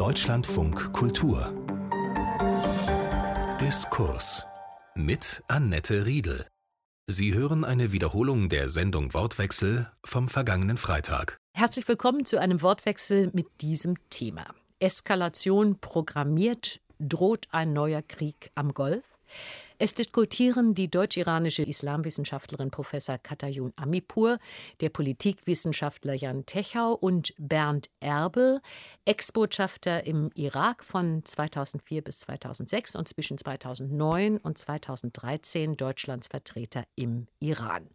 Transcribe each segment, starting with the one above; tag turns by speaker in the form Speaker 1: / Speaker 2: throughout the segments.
Speaker 1: Deutschlandfunk Kultur Diskurs mit Annette Riedel. Sie hören eine Wiederholung der Sendung Wortwechsel vom vergangenen Freitag.
Speaker 2: Herzlich willkommen zu einem Wortwechsel mit diesem Thema. Eskalation programmiert, droht ein neuer Krieg am Golf? Es diskutieren die deutsch-iranische Islamwissenschaftlerin Professor Katayun Amipur, der Politikwissenschaftler Jan Techau und Bernd Erbel, Ex-Botschafter im Irak von 2004 bis 2006 und zwischen 2009 und 2013 Deutschlands Vertreter im Iran.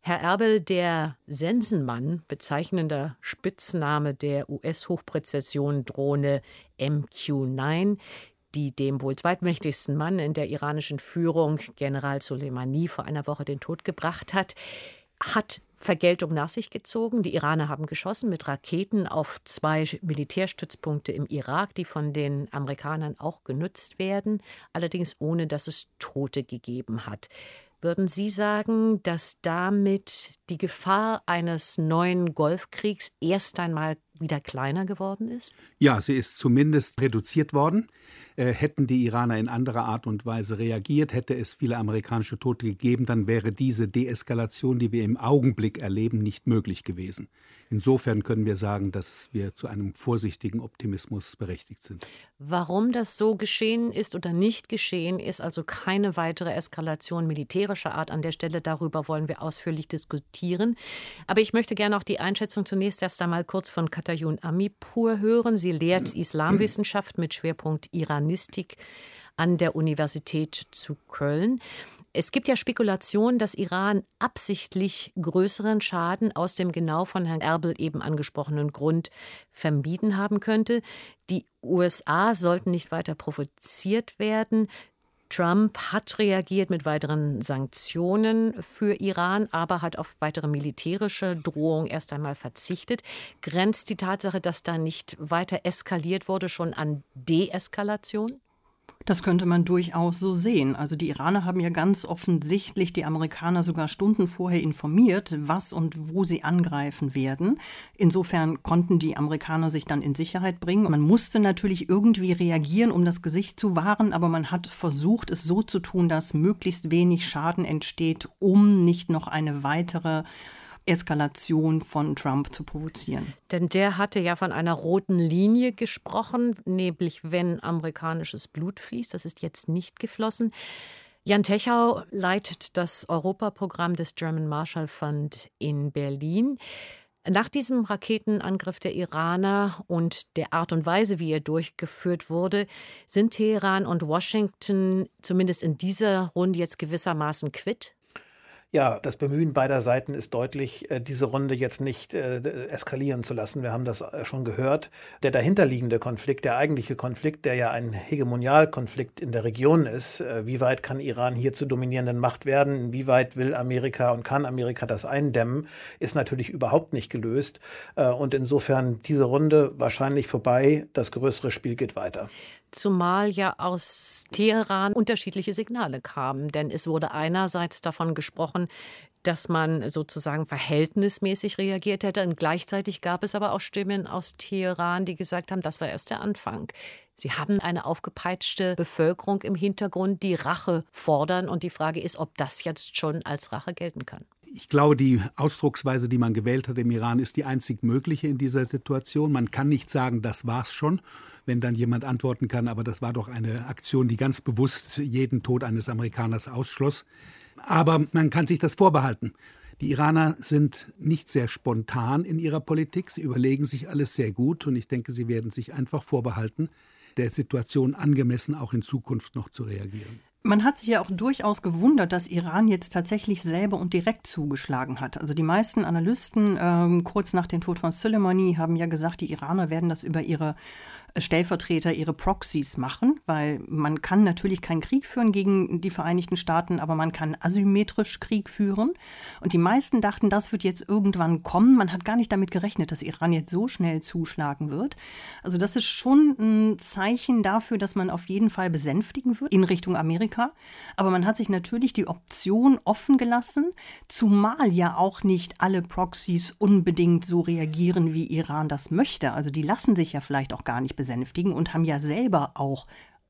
Speaker 2: Herr Erbel, der Sensenmann, bezeichnender Spitzname der US-Hochpräzision-Drohne MQ-9, die dem wohl zweitmächtigsten Mann in der iranischen Führung, General Soleimani, vor einer Woche den Tod gebracht hat, hat Vergeltung nach sich gezogen. Die Iraner haben geschossen mit Raketen auf zwei Militärstützpunkte im Irak, die von den Amerikanern auch genutzt werden, allerdings ohne dass es Tote gegeben hat. Würden Sie sagen, dass damit die Gefahr eines neuen Golfkriegs erst einmal wieder kleiner geworden ist?
Speaker 3: Ja, sie ist zumindest reduziert worden. Äh, hätten die Iraner in anderer Art und Weise reagiert, hätte es viele amerikanische Tote gegeben, dann wäre diese Deeskalation, die wir im Augenblick erleben, nicht möglich gewesen. Insofern können wir sagen, dass wir zu einem vorsichtigen Optimismus berechtigt sind.
Speaker 2: Warum das so geschehen ist oder nicht geschehen, ist also keine weitere Eskalation militärischer Art an der Stelle. Darüber wollen wir ausführlich diskutieren. Aber ich möchte gerne auch die Einschätzung zunächst erst einmal kurz von Katayun Amipur hören. Sie lehrt Islamwissenschaft mit Schwerpunkt Iranistik an der Universität zu Köln. Es gibt ja Spekulationen, dass Iran absichtlich größeren Schaden aus dem genau von Herrn Erbel eben angesprochenen Grund vermieden haben könnte. Die USA sollten nicht weiter provoziert werden. Trump hat reagiert mit weiteren Sanktionen für Iran, aber hat auf weitere militärische Drohungen erst einmal verzichtet. Grenzt die Tatsache, dass da nicht weiter eskaliert wurde, schon an Deeskalation?
Speaker 4: Das könnte man durchaus so sehen. Also die Iraner haben ja ganz offensichtlich die Amerikaner sogar Stunden vorher informiert, was und wo sie angreifen werden. Insofern konnten die Amerikaner sich dann in Sicherheit bringen. Man musste natürlich irgendwie reagieren, um das Gesicht zu wahren, aber man hat versucht, es so zu tun, dass möglichst wenig Schaden entsteht, um nicht noch eine weitere Eskalation von Trump zu provozieren.
Speaker 2: Denn der hatte ja von einer roten Linie gesprochen, nämlich wenn amerikanisches Blut fließt. Das ist jetzt nicht geflossen. Jan Techau leitet das Europaprogramm des German Marshall Fund in Berlin. Nach diesem Raketenangriff der Iraner und der Art und Weise, wie er durchgeführt wurde, sind Teheran und Washington zumindest in dieser Runde jetzt gewissermaßen quitt?
Speaker 5: Ja, das Bemühen beider Seiten ist deutlich, äh, diese Runde jetzt nicht äh, eskalieren zu lassen. Wir haben das äh, schon gehört. Der dahinterliegende Konflikt, der eigentliche Konflikt, der ja ein Hegemonialkonflikt in der Region ist, wie weit kann Iran hier zur dominierenden Macht werden, wie weit will Amerika und kann Amerika das eindämmen, ist natürlich überhaupt nicht gelöst. Und insofern diese Runde wahrscheinlich vorbei. Das größere Spiel geht weiter
Speaker 2: zumal ja aus Teheran unterschiedliche Signale kamen. Denn es wurde einerseits davon gesprochen, dass man sozusagen verhältnismäßig reagiert hätte. Und gleichzeitig gab es aber auch Stimmen aus Teheran, die gesagt haben, das war erst der Anfang. Sie haben eine aufgepeitschte Bevölkerung im Hintergrund, die Rache fordern. Und die Frage ist, ob das jetzt schon als Rache gelten kann.
Speaker 3: Ich glaube, die Ausdrucksweise, die man gewählt hat im Iran, ist die einzig mögliche in dieser Situation. Man kann nicht sagen, das war's schon, wenn dann jemand antworten kann, aber das war doch eine Aktion, die ganz bewusst jeden Tod eines Amerikaners ausschloss. Aber man kann sich das vorbehalten. Die Iraner sind nicht sehr spontan in ihrer Politik. Sie überlegen sich alles sehr gut und ich denke, sie werden sich einfach vorbehalten, der Situation angemessen auch in Zukunft noch zu reagieren.
Speaker 4: Man hat sich ja auch durchaus gewundert, dass Iran jetzt tatsächlich selber und direkt zugeschlagen hat. Also die meisten Analysten ähm, kurz nach dem Tod von Soleimani haben ja gesagt, die Iraner werden das über ihre Stellvertreter ihre Proxys machen, weil man kann natürlich keinen Krieg führen gegen die Vereinigten Staaten, aber man kann asymmetrisch Krieg führen. Und die meisten dachten, das wird jetzt irgendwann kommen. Man hat gar nicht damit gerechnet, dass Iran jetzt so schnell zuschlagen wird. Also das ist schon ein Zeichen dafür, dass man auf jeden Fall besänftigen wird in Richtung Amerika. Aber man hat sich natürlich die Option offen gelassen, zumal ja auch nicht alle Proxys unbedingt so reagieren, wie Iran das möchte. Also die lassen sich ja vielleicht auch gar nicht besänftigen besänftigen und haben ja selber auch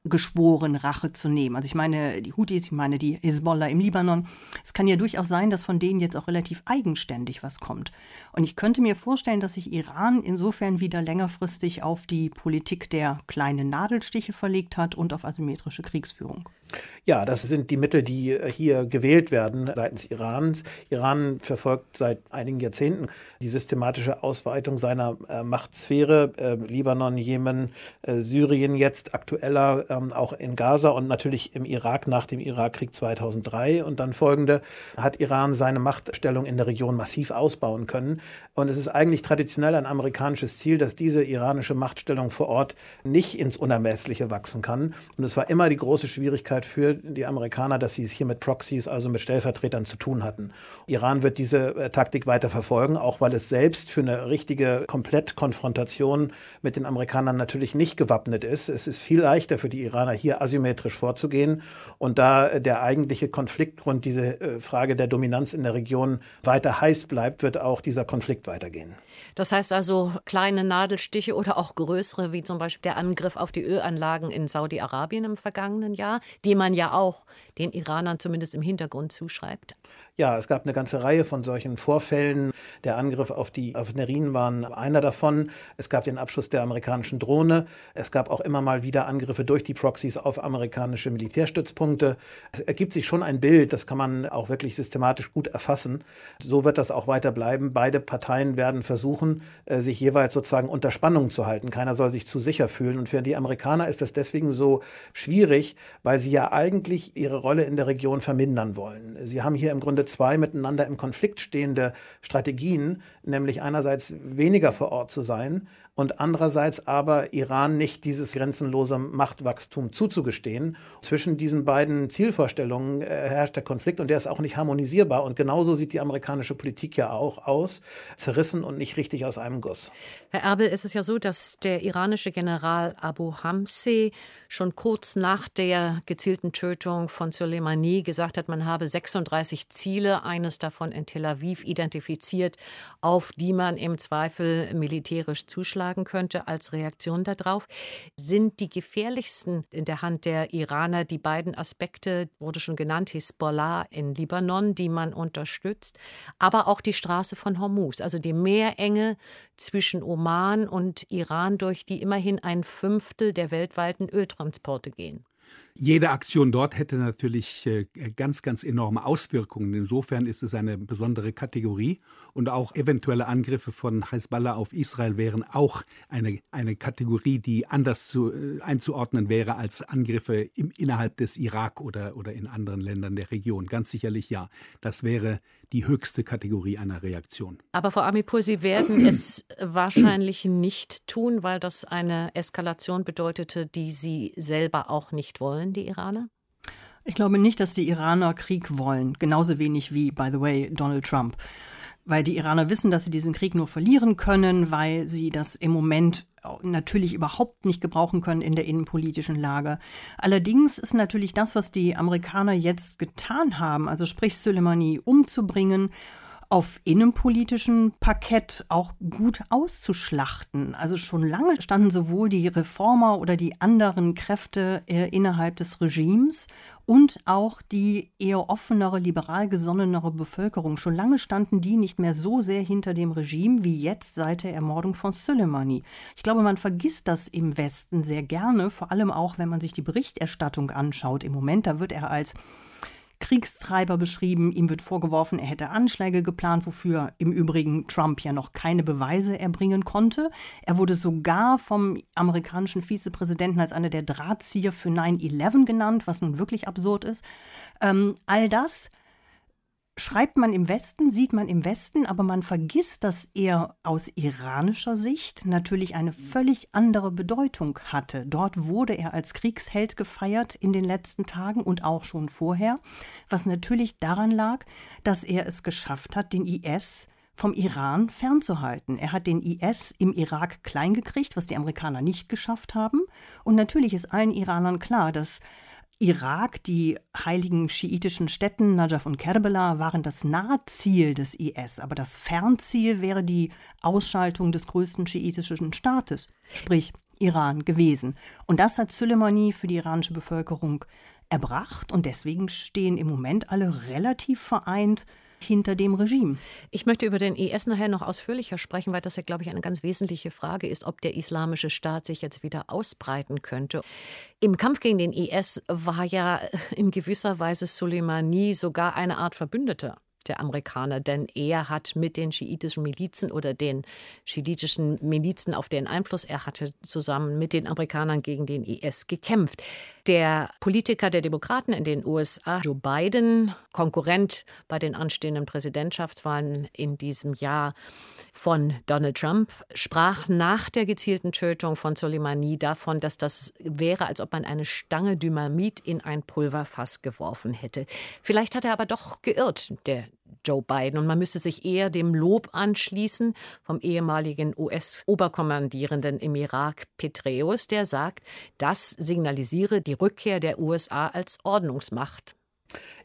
Speaker 4: geschworen, Rache zu nehmen. Also ich meine, die Houthis, ich meine die Hezbollah im Libanon. Es kann ja durchaus sein, dass von denen jetzt auch relativ eigenständig was kommt. Und ich könnte mir vorstellen, dass sich Iran insofern wieder längerfristig auf die Politik der kleinen Nadelstiche verlegt hat und auf asymmetrische Kriegsführung.
Speaker 5: Ja, das sind die Mittel, die äh, hier gewählt werden seitens Irans. Iran verfolgt seit einigen Jahrzehnten die systematische Ausweitung seiner äh, Machtsphäre. Äh, Libanon, Jemen, äh, Syrien jetzt aktueller, ähm, auch in Gaza und natürlich im Irak nach dem Irakkrieg 2003 und dann folgende hat Iran seine Machtstellung in der Region massiv ausbauen können. Und es ist eigentlich traditionell ein amerikanisches Ziel, dass diese iranische Machtstellung vor Ort nicht ins Unermessliche wachsen kann. Und es war immer die große Schwierigkeit für die Amerikaner, dass sie es hier mit Proxys, also mit Stellvertretern zu tun hatten. Iran wird diese äh, Taktik weiter verfolgen, auch weil es selbst für eine richtige Komplettkonfrontation mit den Amerikanern natürlich nicht gewappnet ist. Es ist viel leichter für die Iraner hier asymmetrisch vorzugehen und da der eigentliche Konfliktgrund, diese äh, Frage der Dominanz in der Region weiter heiß bleibt, wird auch dieser Konflikt weitergehen.
Speaker 2: Das heißt also kleine Nadelstiche oder auch größere, wie zum Beispiel der Angriff auf die Ölanlagen in Saudi-Arabien im vergangenen Jahr, die man ja auch den Iranern zumindest im Hintergrund zuschreibt.
Speaker 5: Ja, es gab eine ganze Reihe von solchen Vorfällen. Der Angriff auf die Raffinerien waren einer davon. Es gab den Abschuss der amerikanischen Drohne. Es gab auch immer mal wieder Angriffe durch die Proxys auf amerikanische Militärstützpunkte. Es ergibt sich schon ein Bild, das kann man auch wirklich systematisch gut erfassen. So wird das auch weiter bleiben. Beide Parteien werden versuchen, äh, sich jeweils sozusagen unter Spannung zu halten. Keiner soll sich zu sicher fühlen. Und für die Amerikaner ist das deswegen so schwierig, weil sie ja eigentlich ihre Rolle in der Region vermindern wollen. Sie haben hier im Grunde zwei miteinander im Konflikt stehende Strategien, nämlich einerseits weniger vor Ort zu sein und andererseits aber Iran nicht dieses grenzenlose Machtwachstum zuzugestehen. Zwischen diesen beiden Zielvorstellungen äh, herrscht der Konflikt und der ist auch nicht harmonisierbar. Und genauso sieht die amerikanische Politik ja auch aus, zerrissen und nicht richtig aus einem Guss.
Speaker 2: Herr Erbel, ist es ja so, dass der iranische General Abu Hamse schon kurz nach der gezielten Tötung von Soleimani gesagt hat, man habe 36 Ziele, eines davon in Tel Aviv identifiziert, auf die man im Zweifel militärisch zuschlagen ausschlagen könnte als Reaktion darauf. Sind die gefährlichsten in der Hand der Iraner die beiden Aspekte, wurde schon genannt, Hisbollah in Libanon, die man unterstützt, aber auch die Straße von Hormuz, also die Meerenge zwischen Oman und Iran, durch die immerhin ein Fünftel der weltweiten Öltransporte gehen.
Speaker 3: Jede Aktion dort hätte natürlich äh, ganz, ganz enorme Auswirkungen. Insofern ist es eine besondere Kategorie und auch eventuelle Angriffe von Hezbollah auf Israel wären auch eine, eine Kategorie, die anders zu, äh, einzuordnen wäre als Angriffe im, innerhalb des Irak oder, oder in anderen Ländern der Region. Ganz sicherlich ja. Das wäre die höchste Kategorie einer Reaktion.
Speaker 2: Aber Frau Amipur, Sie werden es wahrscheinlich nicht tun, weil das eine Eskalation bedeutete, die Sie selber auch nicht wollen, die Iraner?
Speaker 4: Ich glaube nicht, dass die Iraner Krieg wollen, genauso wenig wie, by the way, Donald Trump. Weil die Iraner wissen, dass sie diesen Krieg nur verlieren können, weil sie das im Moment natürlich überhaupt nicht gebrauchen können in der innenpolitischen Lage. Allerdings ist natürlich das, was die Amerikaner jetzt getan haben, also sprich Soleimani umzubringen, auf innenpolitischen Parkett auch gut auszuschlachten. Also schon lange standen sowohl die Reformer oder die anderen Kräfte äh, innerhalb des Regimes und auch die eher offenere, liberal gesonnenere Bevölkerung. Schon lange standen die nicht mehr so sehr hinter dem Regime wie jetzt seit der Ermordung von Soleimani. Ich glaube, man vergisst das im Westen sehr gerne, vor allem auch, wenn man sich die Berichterstattung anschaut. Im Moment, da wird er als Kriegstreiber beschrieben. Ihm wird vorgeworfen, er hätte Anschläge geplant, wofür im Übrigen Trump ja noch keine Beweise erbringen konnte. Er wurde sogar vom amerikanischen Vizepräsidenten als einer der Drahtzieher für 9-11 genannt, was nun wirklich absurd ist. Ähm, all das schreibt man im Westen, sieht man im Westen, aber man vergisst, dass er aus iranischer Sicht natürlich eine völlig andere Bedeutung hatte. Dort wurde er als Kriegsheld gefeiert in den letzten Tagen und auch schon vorher, was natürlich daran lag, dass er es geschafft hat, den IS vom Iran fernzuhalten. Er hat den IS im Irak kleingekriegt, was die Amerikaner nicht geschafft haben. Und natürlich ist allen Iranern klar, dass Irak, die heiligen schiitischen Städten Najaf und Kerbela waren das Nahziel des IS, aber das Fernziel wäre die Ausschaltung des größten schiitischen Staates, sprich Iran gewesen. Und das hat Soleimani für die iranische Bevölkerung erbracht. Und deswegen stehen im Moment alle relativ vereint hinter dem Regime.
Speaker 2: Ich möchte über den IS nachher noch ausführlicher sprechen, weil das ja, glaube ich, eine ganz wesentliche Frage ist, ob der islamische Staat sich jetzt wieder ausbreiten könnte. Im Kampf gegen den IS war ja in gewisser Weise Soleimani sogar eine Art Verbündeter der Amerikaner, denn er hat mit den schiitischen Milizen oder den schiitischen Milizen, auf deren Einfluss er hatte, zusammen mit den Amerikanern gegen den IS gekämpft. Der Politiker der Demokraten in den USA, Joe Biden, Konkurrent bei den anstehenden Präsidentschaftswahlen in diesem Jahr von Donald Trump, sprach nach der gezielten Tötung von Soleimani davon, dass das wäre, als ob man eine Stange Dynamit in ein Pulverfass geworfen hätte. Vielleicht hat er aber doch geirrt, der Joe Biden. Und man müsste sich eher dem Lob anschließen vom ehemaligen US-Oberkommandierenden im Irak, Petreus, der sagt, das signalisiere die Rückkehr der USA als Ordnungsmacht.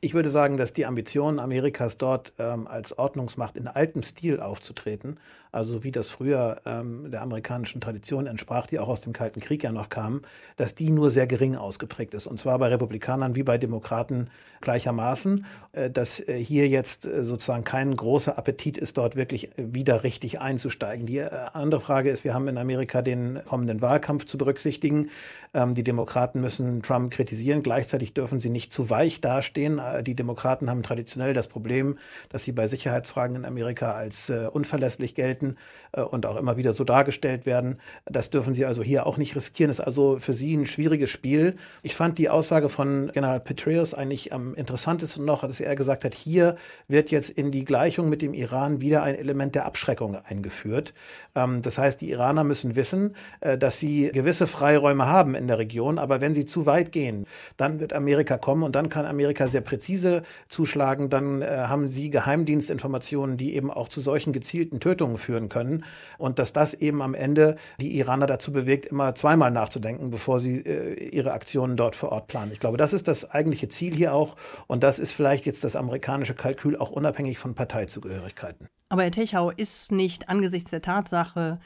Speaker 5: Ich würde sagen, dass die Ambitionen Amerikas dort ähm, als Ordnungsmacht in altem Stil aufzutreten, also wie das früher ähm, der amerikanischen Tradition entsprach, die auch aus dem Kalten Krieg ja noch kam, dass die nur sehr gering ausgeprägt ist. Und zwar bei Republikanern wie bei Demokraten gleichermaßen, äh, dass äh, hier jetzt äh, sozusagen kein großer Appetit ist, dort wirklich wieder richtig einzusteigen. Die äh, andere Frage ist, wir haben in Amerika den kommenden Wahlkampf zu berücksichtigen. Ähm, die Demokraten müssen Trump kritisieren, gleichzeitig dürfen sie nicht zu weich dastehen. Äh, die Demokraten haben traditionell das Problem, dass sie bei Sicherheitsfragen in Amerika als äh, unverlässlich gelten halten äh, und auch immer wieder so dargestellt werden. Das dürfen sie also hier auch nicht riskieren. Das ist also für sie ein schwieriges Spiel. Ich fand die Aussage von General Petraeus eigentlich am interessantesten noch, dass er gesagt hat, hier wird jetzt in die Gleichung mit dem Iran wieder ein Element der Abschreckung eingeführt. Ähm, das heißt, die Iraner müssen wissen, äh, dass sie gewisse Freiräume haben in der Region, aber wenn sie zu weit gehen, dann wird Amerika kommen und dann kann Amerika sehr präzise zuschlagen. Dann äh, haben sie Geheimdienstinformationen, die eben auch zu solchen gezielten Tötungen führen führen können. Und dass das eben am Ende die Iraner dazu bewegt, immer zweimal nachzudenken, bevor sie äh, ihre Aktionen dort vor Ort planen. Ich glaube, das ist das eigentliche Ziel hier auch. Und das ist vielleicht jetzt das amerikanische Kalkül auch unabhängig von Parteizugehörigkeiten.
Speaker 4: Aber Herr Techau, ist nicht angesichts der Tatsache,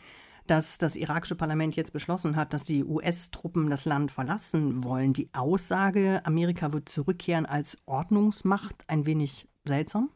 Speaker 4: dass das irakische Parlament jetzt beschlossen hat, dass die US-Truppen das Land verlassen wollen, die Aussage, Amerika wird zurückkehren als Ordnungsmacht, ein wenig seltsam?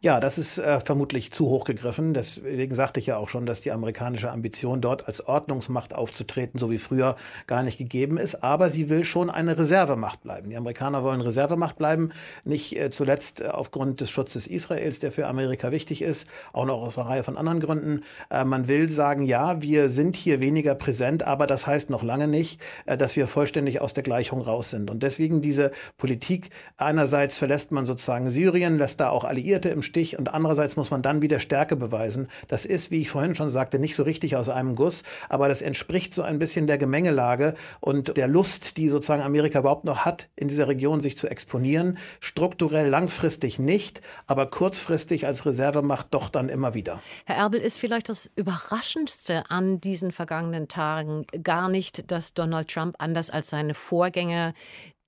Speaker 5: Ja, das ist äh, vermutlich zu hoch gegriffen. Deswegen sagte ich ja auch schon, dass die amerikanische Ambition, dort als Ordnungsmacht aufzutreten, so wie früher, gar nicht gegeben ist. Aber sie will schon eine Reservemacht bleiben. Die Amerikaner wollen Reservemacht bleiben, nicht äh, zuletzt äh, aufgrund des Schutzes Israels, der für Amerika wichtig ist, auch noch aus einer Reihe von anderen Gründen. Äh, man will sagen, ja, wir sind hier weniger präsent, aber das heißt noch lange nicht, äh, dass wir vollständig aus der Gleichung raus sind. Und deswegen diese Politik, einerseits verlässt man sozusagen Syrien, lässt da auch Alliierte Alliierte im Stich und andererseits muss man dann wieder Stärke beweisen. Das ist, wie ich vorhin schon sagte, nicht so richtig aus einem Guss, aber das entspricht so ein bisschen der Gemengelage und der Lust, die sozusagen Amerika überhaupt noch hat, in dieser Region sich zu exponieren. Strukturell langfristig nicht, aber kurzfristig als Reservemacht doch dann immer wieder.
Speaker 2: Herr Erbel, ist vielleicht das Überraschendste an diesen vergangenen Tagen gar nicht, dass Donald Trump anders als seine Vorgänger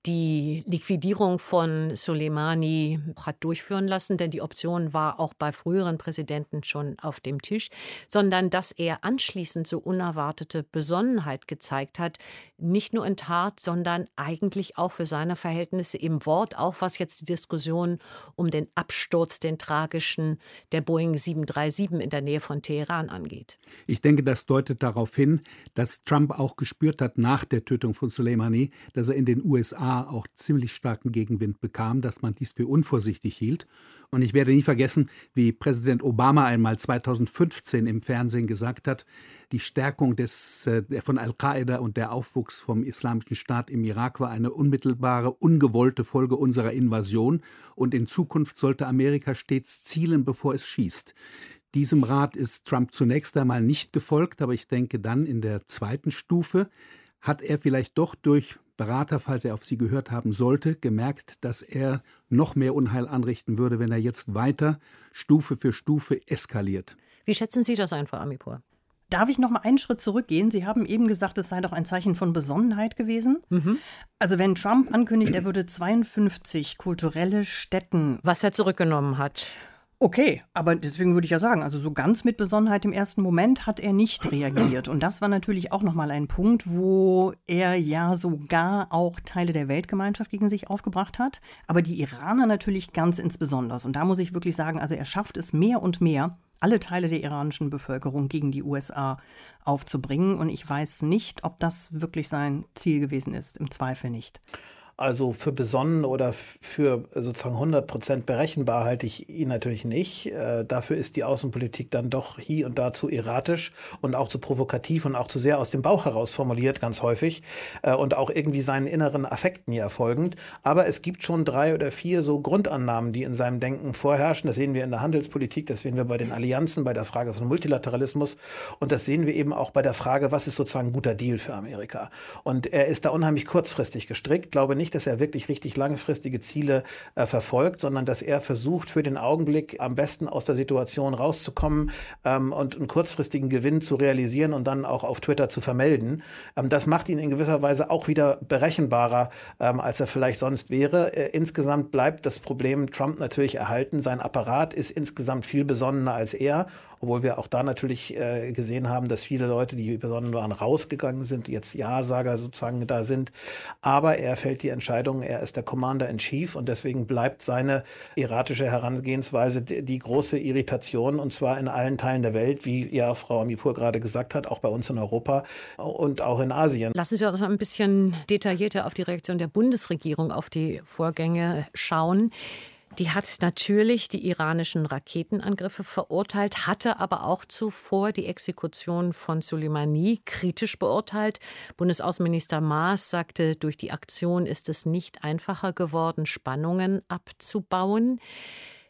Speaker 2: die Liquidierung von Soleimani hat durchführen lassen, denn die Option war auch bei früheren Präsidenten schon auf dem Tisch, sondern dass er anschließend so unerwartete Besonnenheit gezeigt hat, nicht nur in Tat, sondern eigentlich auch für seine Verhältnisse im Wort, auch was jetzt die Diskussion um den Absturz, den tragischen der Boeing 737 in der Nähe von Teheran angeht.
Speaker 3: Ich denke, das deutet darauf hin, dass Trump auch gespürt hat nach der Tötung von Soleimani, dass er in den USA auch ziemlich starken Gegenwind bekam, dass man dies für unvorsichtig hielt. Und ich werde nie vergessen, wie Präsident Obama einmal 2015 im Fernsehen gesagt hat, die Stärkung des, äh, von Al-Qaida und der Aufwuchs vom Islamischen Staat im Irak war eine unmittelbare, ungewollte Folge unserer Invasion. Und in Zukunft sollte Amerika stets zielen, bevor es schießt. Diesem Rat ist Trump zunächst einmal nicht gefolgt, aber ich denke dann in der zweiten Stufe hat er vielleicht doch durch Berater, falls er auf sie gehört haben sollte, gemerkt, dass er noch mehr Unheil anrichten würde, wenn er jetzt weiter Stufe für Stufe eskaliert.
Speaker 2: Wie schätzen Sie das ein, Frau Amipur?
Speaker 4: Darf ich noch mal einen Schritt zurückgehen? Sie haben eben gesagt, es sei doch ein Zeichen von Besonnenheit gewesen. Mhm. Also wenn Trump ankündigt, er würde 52 kulturelle Stätten,
Speaker 2: was er zurückgenommen hat,
Speaker 4: Okay, aber deswegen würde ich ja sagen, also so ganz mit Besonnenheit im ersten Moment hat er nicht reagiert. Und das war natürlich auch nochmal ein Punkt, wo er ja sogar auch Teile der Weltgemeinschaft gegen sich aufgebracht hat. Aber die Iraner natürlich ganz insbesondere. Und da muss ich wirklich sagen, also er schafft es mehr und mehr, alle Teile der iranischen Bevölkerung gegen die USA aufzubringen. Und ich weiß nicht, ob das wirklich sein Ziel gewesen ist. Im Zweifel nicht.
Speaker 5: Also für besonnen oder für sozusagen 100 Prozent berechenbar halte ich ihn natürlich nicht. Äh, dafür ist die Außenpolitik dann doch hier und da zu erratisch und auch zu provokativ und auch zu sehr aus dem Bauch heraus formuliert, ganz häufig. Äh, und auch irgendwie seinen inneren Affekten hier folgend. Aber es gibt schon drei oder vier so Grundannahmen, die in seinem Denken vorherrschen. Das sehen wir in der Handelspolitik, das sehen wir bei den Allianzen, bei der Frage von Multilateralismus. Und das sehen wir eben auch bei der Frage, was ist sozusagen ein guter Deal für Amerika. Und er ist da unheimlich kurzfristig gestrickt. Glaube nicht, dass er wirklich richtig langfristige Ziele äh, verfolgt, sondern dass er versucht, für den Augenblick am besten aus der Situation rauszukommen ähm, und einen kurzfristigen Gewinn zu realisieren und dann auch auf Twitter zu vermelden. Ähm, das macht ihn in gewisser Weise auch wieder berechenbarer, ähm, als er vielleicht sonst wäre. Äh, insgesamt bleibt das Problem Trump natürlich erhalten. Sein Apparat ist insgesamt viel besonnener als er obwohl wir auch da natürlich äh, gesehen haben, dass viele Leute, die besonnen waren, rausgegangen sind, jetzt Ja-Sager sozusagen da sind. Aber er fällt die Entscheidung, er ist der Commander in Chief und deswegen bleibt seine erratische Herangehensweise die, die große Irritation und zwar in allen Teilen der Welt, wie ja Frau Amipur gerade gesagt hat, auch bei uns in Europa und auch in Asien.
Speaker 2: Lassen Sie uns ein bisschen detaillierter auf die Reaktion der Bundesregierung auf die Vorgänge schauen. Die hat natürlich die iranischen Raketenangriffe verurteilt, hatte aber auch zuvor die Exekution von Soleimani kritisch beurteilt. Bundesaußenminister Maas sagte, durch die Aktion ist es nicht einfacher geworden, Spannungen abzubauen.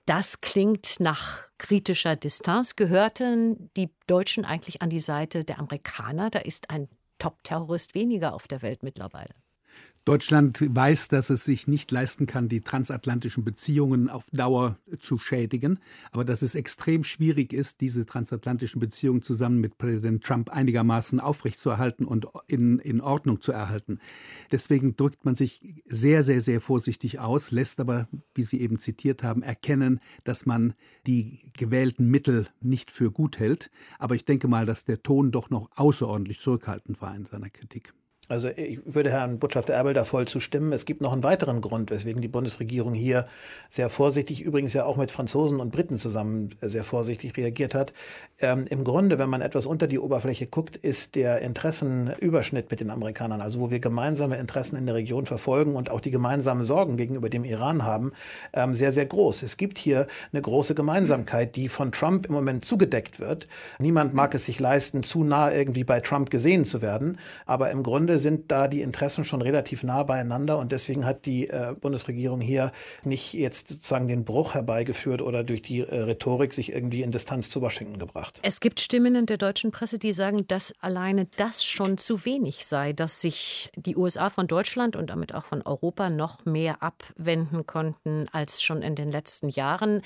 Speaker 2: Das klingt nach kritischer Distanz. Gehörten die Deutschen eigentlich an die Seite der Amerikaner? Da ist ein Top-Terrorist weniger auf der Welt mittlerweile.
Speaker 3: Deutschland weiß, dass es sich nicht leisten kann, die transatlantischen Beziehungen auf Dauer zu schädigen, aber dass es extrem schwierig ist, diese transatlantischen Beziehungen zusammen mit Präsident Trump einigermaßen aufrechtzuerhalten und in, in Ordnung zu erhalten. Deswegen drückt man sich sehr, sehr, sehr vorsichtig aus, lässt aber, wie Sie eben zitiert haben, erkennen, dass man die gewählten Mittel nicht für gut hält. Aber ich denke mal, dass der Ton doch noch außerordentlich zurückhaltend war in seiner Kritik.
Speaker 5: Also ich würde Herrn Botschafter Erbel da voll zustimmen. Es gibt noch einen weiteren Grund, weswegen die Bundesregierung hier sehr vorsichtig, übrigens ja auch mit Franzosen und Briten zusammen sehr vorsichtig reagiert hat. Ähm, Im Grunde, wenn man etwas unter die Oberfläche guckt, ist der Interessenüberschnitt mit den Amerikanern, also wo wir gemeinsame Interessen in der Region verfolgen und auch die gemeinsamen Sorgen gegenüber dem Iran haben, ähm, sehr, sehr groß. Es gibt hier eine große Gemeinsamkeit, die von Trump im Moment zugedeckt wird. Niemand mag es sich leisten, zu nah irgendwie bei Trump gesehen zu werden, aber im Grunde sind da die Interessen schon relativ nah beieinander und deswegen hat die äh, Bundesregierung hier nicht jetzt sozusagen den Bruch herbeigeführt oder durch die äh, Rhetorik sich irgendwie in Distanz zu Washington gebracht.
Speaker 2: Es gibt Stimmen in der deutschen Presse, die sagen, dass alleine das schon zu wenig sei, dass sich die USA von Deutschland und damit auch von Europa noch mehr abwenden konnten als schon in den letzten Jahren.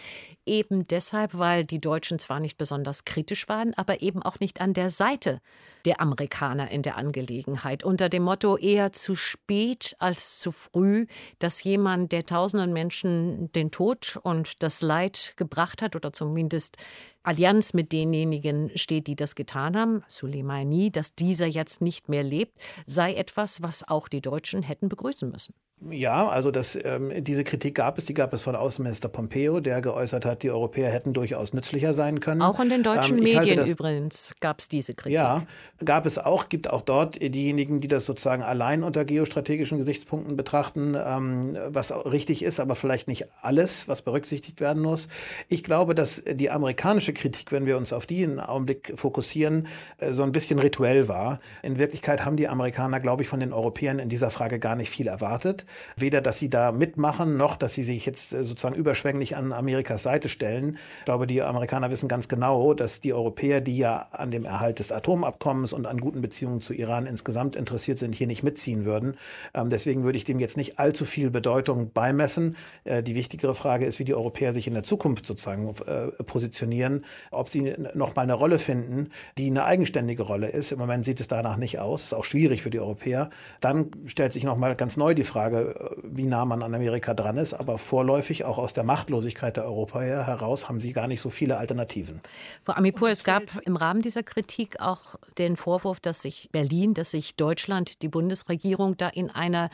Speaker 2: Eben deshalb, weil die Deutschen zwar nicht besonders kritisch waren, aber eben auch nicht an der Seite der Amerikaner in der Angelegenheit. Unter dem Motto eher zu spät als zu früh, dass jemand, der tausenden Menschen den Tod und das Leid gebracht hat oder zumindest Allianz mit denjenigen steht, die das getan haben, Soleimani, dass dieser jetzt nicht mehr lebt, sei etwas, was auch die Deutschen hätten begrüßen müssen.
Speaker 5: Ja, also das, ähm, diese Kritik gab es, die gab es von Außenminister Pompeo, der geäußert hat, die Europäer hätten durchaus nützlicher sein können.
Speaker 2: Auch in den deutschen ähm, Medien das, übrigens gab es diese Kritik.
Speaker 5: Ja, gab es auch, gibt auch dort diejenigen, die das sozusagen allein unter geostrategischen Gesichtspunkten betrachten, ähm, was richtig ist, aber vielleicht nicht alles, was berücksichtigt werden muss. Ich glaube, dass die amerikanische Kritik, wenn wir uns auf die einen Augenblick fokussieren, äh, so ein bisschen rituell war. In Wirklichkeit haben die Amerikaner, glaube ich, von den Europäern in dieser Frage gar nicht viel erwartet. Weder, dass sie da mitmachen, noch, dass sie sich jetzt äh, sozusagen überschwänglich an Amerikas Seite stellen. Ich glaube, die Amerikaner wissen ganz genau, dass die Europäer, die ja an dem Erhalt des Atomabkommens und an guten Beziehungen zu Iran insgesamt interessiert sind, hier nicht mitziehen würden. Ähm, deswegen würde ich dem jetzt nicht allzu viel Bedeutung beimessen. Äh, die wichtigere Frage ist, wie die Europäer sich in der Zukunft sozusagen äh, positionieren, ob sie noch mal eine Rolle finden, die eine eigenständige Rolle ist. Im Moment sieht es danach nicht aus. Ist auch schwierig für die Europäer. Dann stellt sich noch mal ganz neu die Frage, Frage, wie nah man an Amerika dran ist. Aber vorläufig, auch aus der Machtlosigkeit der Europäer heraus, haben sie gar nicht so viele Alternativen.
Speaker 2: Frau Amipur, es gab im Rahmen dieser Kritik auch den Vorwurf, dass sich Berlin, dass sich Deutschland, die Bundesregierung da in einer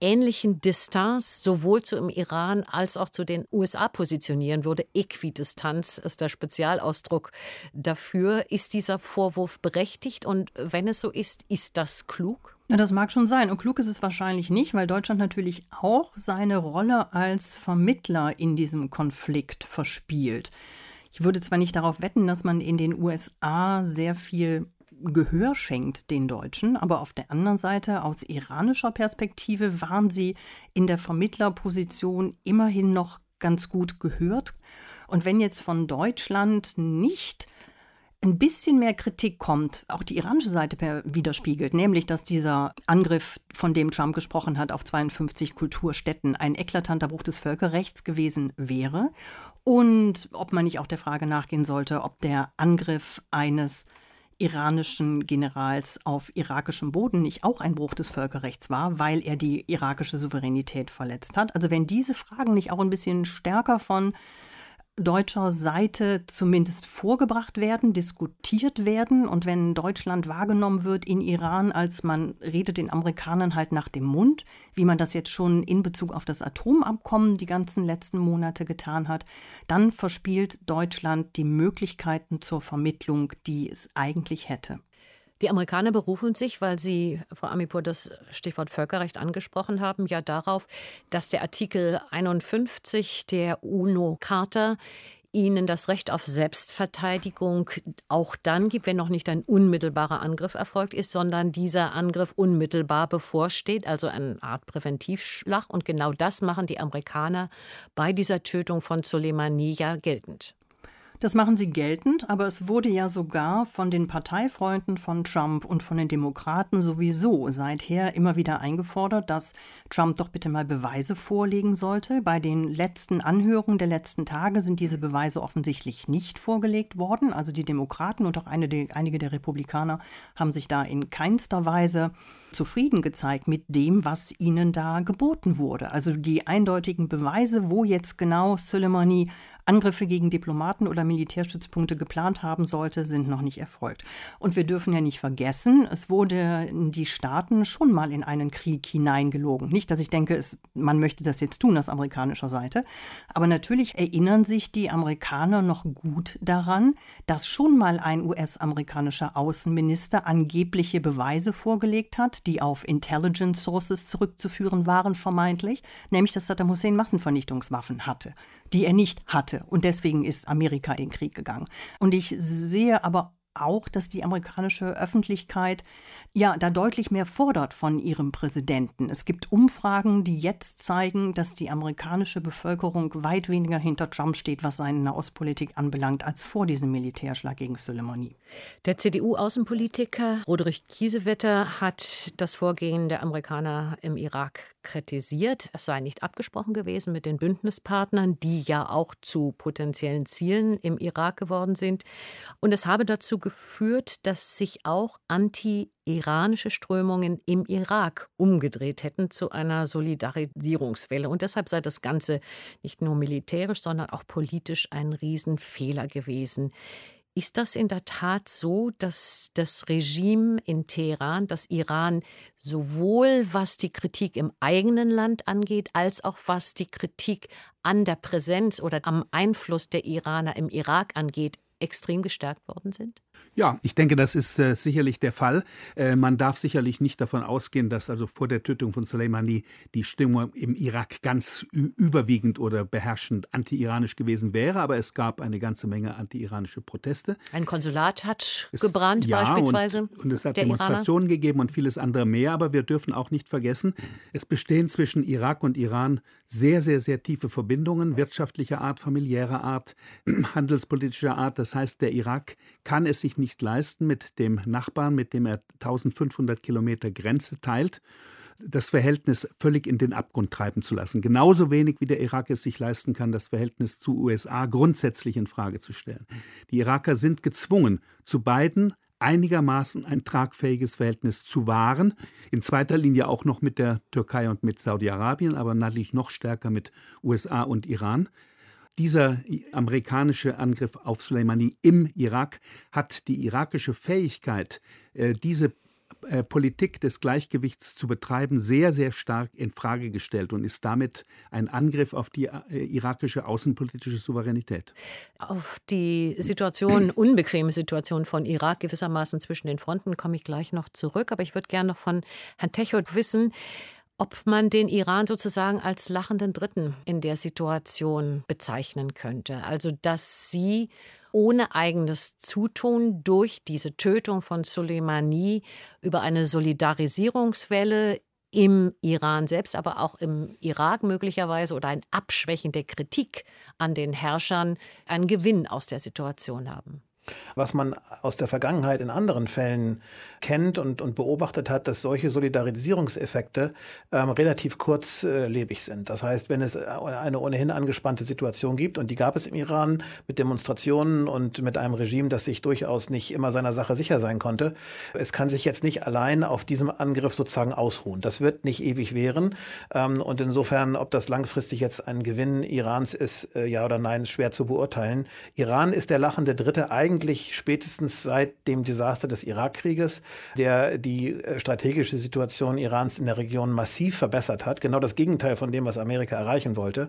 Speaker 2: ähnlichen Distanz sowohl zum Iran als auch zu den USA positionieren würde. Äquidistanz ist der Spezialausdruck dafür. Ist dieser Vorwurf berechtigt? Und wenn es so ist, ist das klug?
Speaker 4: Das mag schon sein. Und klug ist es wahrscheinlich nicht, weil Deutschland natürlich auch seine Rolle als Vermittler in diesem Konflikt verspielt. Ich würde zwar nicht darauf wetten, dass man in den USA sehr viel Gehör schenkt den Deutschen, aber auf der anderen Seite aus iranischer Perspektive waren sie in der Vermittlerposition immerhin noch ganz gut gehört. Und wenn jetzt von Deutschland nicht ein bisschen mehr Kritik kommt, auch die iranische Seite widerspiegelt, nämlich dass dieser Angriff, von dem Trump gesprochen hat, auf 52 Kulturstätten ein eklatanter Bruch des Völkerrechts gewesen wäre und ob man nicht auch der Frage nachgehen sollte, ob der Angriff eines iranischen Generals auf irakischem Boden nicht auch ein Bruch des Völkerrechts war, weil er die irakische Souveränität verletzt hat. Also wenn diese Fragen nicht auch ein bisschen stärker von deutscher Seite zumindest vorgebracht werden, diskutiert werden. Und wenn Deutschland wahrgenommen wird in Iran, als man redet den Amerikanern halt nach dem Mund, wie man das jetzt schon in Bezug auf das Atomabkommen die ganzen letzten Monate getan hat, dann verspielt Deutschland die Möglichkeiten zur Vermittlung, die es eigentlich hätte.
Speaker 2: Die Amerikaner berufen sich, weil Sie, Frau Amipur, das Stichwort Völkerrecht angesprochen haben, ja darauf, dass der Artikel 51 der UNO-Charta ihnen das Recht auf Selbstverteidigung auch dann gibt, wenn noch nicht ein unmittelbarer Angriff erfolgt ist, sondern dieser Angriff unmittelbar bevorsteht, also eine Art Präventivschlag. Und genau das machen die Amerikaner bei dieser Tötung von Soleimani ja geltend.
Speaker 4: Das machen sie geltend, aber es wurde ja sogar von den Parteifreunden von Trump und von den Demokraten sowieso seither immer wieder eingefordert, dass Trump doch bitte mal Beweise vorlegen sollte. Bei den letzten Anhörungen der letzten Tage sind diese Beweise offensichtlich nicht vorgelegt worden. Also die Demokraten und auch eine, einige der Republikaner haben sich da in keinster Weise zufrieden gezeigt mit dem, was ihnen da geboten wurde. Also die eindeutigen Beweise, wo jetzt genau Soleimani Angriffe gegen Diplomaten oder Militärstützpunkte geplant haben sollte, sind noch nicht erfolgt. Und wir dürfen ja nicht vergessen, es wurde die Staaten schon mal in einen Krieg hineingelogen. Nicht, dass ich denke, es, man möchte das jetzt tun aus amerikanischer Seite, aber natürlich erinnern sich die Amerikaner noch gut daran, dass schon mal ein US-amerikanischer Außenminister angebliche Beweise vorgelegt hat, die auf Intelligence Sources zurückzuführen waren, vermeintlich, nämlich dass Saddam Hussein Massenvernichtungswaffen hatte die er nicht hatte. Und deswegen ist Amerika in den Krieg gegangen. Und ich sehe aber auch, dass die amerikanische Öffentlichkeit ja da deutlich mehr fordert von ihrem Präsidenten. Es gibt Umfragen, die jetzt zeigen, dass die amerikanische Bevölkerung weit weniger hinter Trump steht, was seine Nahostpolitik anbelangt, als vor diesem Militärschlag gegen Soleimani.
Speaker 2: Der CDU-Außenpolitiker Roderich Kiesewetter hat das Vorgehen der Amerikaner im Irak kritisiert. Es sei nicht abgesprochen gewesen mit den Bündnispartnern, die ja auch zu potenziellen Zielen im Irak geworden sind. Und es habe dazu geführt, dass sich auch anti-iranische Strömungen im Irak umgedreht hätten zu einer Solidarisierungswelle. Und deshalb sei das Ganze nicht nur militärisch, sondern auch politisch ein Riesenfehler gewesen. Ist das in der Tat so, dass das Regime in Teheran, das Iran, sowohl was die Kritik im eigenen Land angeht, als auch was die Kritik an der Präsenz oder am Einfluss der Iraner im Irak angeht, extrem gestärkt worden sind?
Speaker 3: Ja, ich denke, das ist äh, sicherlich der Fall. Äh, man darf sicherlich nicht davon ausgehen, dass also vor der Tötung von Soleimani die Stimmung im Irak ganz überwiegend oder beherrschend anti-iranisch gewesen wäre, aber es gab eine ganze Menge anti-iranische Proteste.
Speaker 2: Ein Konsulat hat es, gebrannt ja, beispielsweise.
Speaker 3: Und, und es hat Demonstrationen Iraner. gegeben und vieles andere mehr, aber wir dürfen auch nicht vergessen, es bestehen zwischen Irak und Iran sehr, sehr, sehr tiefe Verbindungen, wirtschaftlicher Art, familiärer Art, handelspolitischer Art. Das heißt, der Irak kann es sich nicht leisten, mit dem Nachbarn, mit dem er 1500 Kilometer Grenze teilt, das Verhältnis völlig in den Abgrund treiben zu lassen. Genauso wenig wie der Irak es sich leisten kann, das Verhältnis zu USA grundsätzlich in Frage zu stellen. Die Iraker sind gezwungen, zu beiden einigermaßen ein tragfähiges Verhältnis zu wahren. In zweiter Linie auch noch mit der Türkei und mit Saudi-Arabien, aber natürlich noch stärker mit USA und Iran. Dieser amerikanische Angriff auf Soleimani im Irak hat die irakische Fähigkeit, äh, diese äh, Politik des Gleichgewichts zu betreiben, sehr, sehr stark in Frage gestellt und ist damit ein Angriff auf die äh, irakische außenpolitische Souveränität.
Speaker 2: Auf die Situation, unbequeme Situation von Irak gewissermaßen zwischen den Fronten komme ich gleich noch zurück. Aber ich würde gerne noch von Herrn Techot wissen, ob man den Iran sozusagen als lachenden Dritten in der Situation bezeichnen könnte. Also dass sie ohne eigenes Zutun durch diese Tötung von Soleimani über eine Solidarisierungswelle im Iran selbst, aber auch im Irak möglicherweise oder ein Abschwächen der Kritik an den Herrschern einen Gewinn aus der Situation haben.
Speaker 5: Was man aus der Vergangenheit in anderen Fällen kennt und, und beobachtet hat, dass solche Solidarisierungseffekte ähm, relativ kurzlebig sind. Das heißt, wenn es eine ohnehin angespannte Situation gibt, und die gab es im Iran mit Demonstrationen und mit einem Regime, das sich durchaus nicht immer seiner Sache sicher sein konnte, es kann sich jetzt nicht allein auf diesem Angriff sozusagen ausruhen. Das wird nicht ewig währen. Ähm, und insofern, ob das langfristig jetzt ein Gewinn Irans ist, äh, ja oder nein, ist schwer zu beurteilen. Iran ist der lachende Dritte eigentlich eigentlich spätestens seit dem Desaster des Irakkrieges, der die äh, strategische Situation Irans in der Region massiv verbessert hat. Genau das Gegenteil von dem, was Amerika erreichen wollte.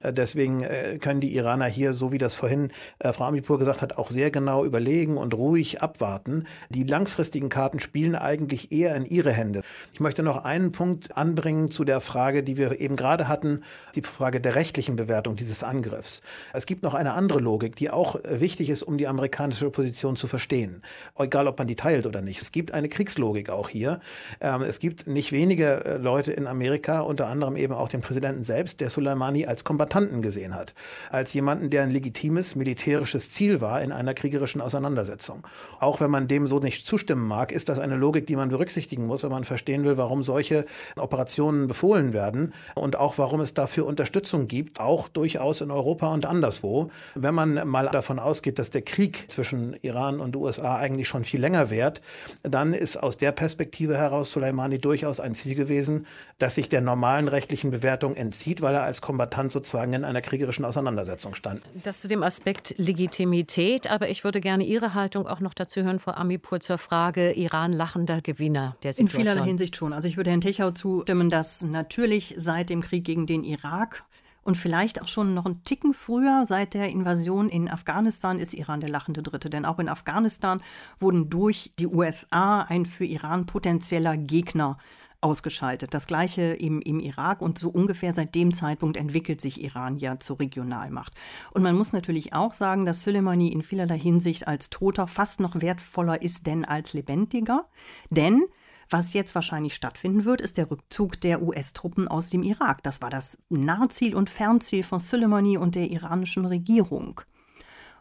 Speaker 5: Äh, deswegen äh, können die Iraner hier, so wie das vorhin Frau Amipur gesagt hat, auch sehr genau überlegen und ruhig abwarten. Die langfristigen Karten spielen eigentlich eher in ihre Hände. Ich möchte noch einen Punkt anbringen zu der Frage, die wir eben gerade hatten, die Frage der rechtlichen Bewertung dieses Angriffs. Es gibt noch eine andere Logik, die auch wichtig ist, um die Amerikaner amerikanische Position zu verstehen. Egal, ob man die teilt oder nicht. Es gibt eine Kriegslogik auch hier. Ähm, es gibt nicht wenige äh, Leute in Amerika, unter anderem eben auch den Präsidenten selbst, der Soleimani als Kombattanten gesehen hat. Als jemanden, der ein legitimes militärisches Ziel war in einer kriegerischen Auseinandersetzung. Auch wenn man dem so nicht zustimmen mag, ist das eine Logik, die man berücksichtigen muss, wenn man verstehen will, warum solche Operationen befohlen werden und auch warum es dafür Unterstützung gibt, auch durchaus in Europa und anderswo. Wenn man mal davon ausgeht, dass der Krieg zwischen Iran und USA eigentlich schon viel länger währt, dann ist aus der Perspektive heraus Soleimani durchaus ein Ziel gewesen, das sich der normalen rechtlichen Bewertung entzieht, weil er als Kombatant sozusagen in einer kriegerischen Auseinandersetzung stand.
Speaker 2: Das zu dem Aspekt Legitimität, aber ich würde gerne Ihre Haltung auch noch dazu hören, Frau Amipur, zur Frage Iran lachender Gewinner der Situation.
Speaker 4: In vielerlei Hinsicht schon. Also ich würde Herrn Techau zustimmen, dass natürlich seit dem Krieg gegen den Irak und vielleicht auch schon noch einen Ticken früher, seit der Invasion in Afghanistan, ist Iran der lachende Dritte. Denn auch in Afghanistan wurden durch die USA ein für Iran potenzieller Gegner ausgeschaltet. Das gleiche eben im Irak und so ungefähr seit dem Zeitpunkt entwickelt sich Iran ja zur Regionalmacht. Und man muss natürlich auch sagen, dass Soleimani in vielerlei Hinsicht als Toter fast noch wertvoller ist denn als Lebendiger. Denn was jetzt wahrscheinlich stattfinden wird, ist der Rückzug der US-Truppen aus dem Irak. Das war das Nahziel und Fernziel von Soleimani und der iranischen Regierung.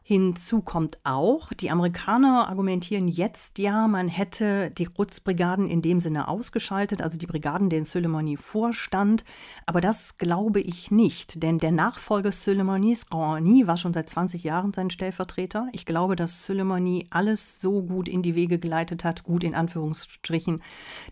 Speaker 4: Hinzu kommt auch, die Amerikaner argumentieren jetzt ja, man hätte die Quds-Brigaden in dem Sinne ausgeschaltet, also die Brigaden, denen Soleimani vorstand. Aber das glaube ich nicht, denn der Nachfolger Soleimanis, Rouhani, war schon seit 20 Jahren sein Stellvertreter. Ich glaube, dass Soleimani alles so gut in die Wege geleitet hat, gut in Anführungsstrichen,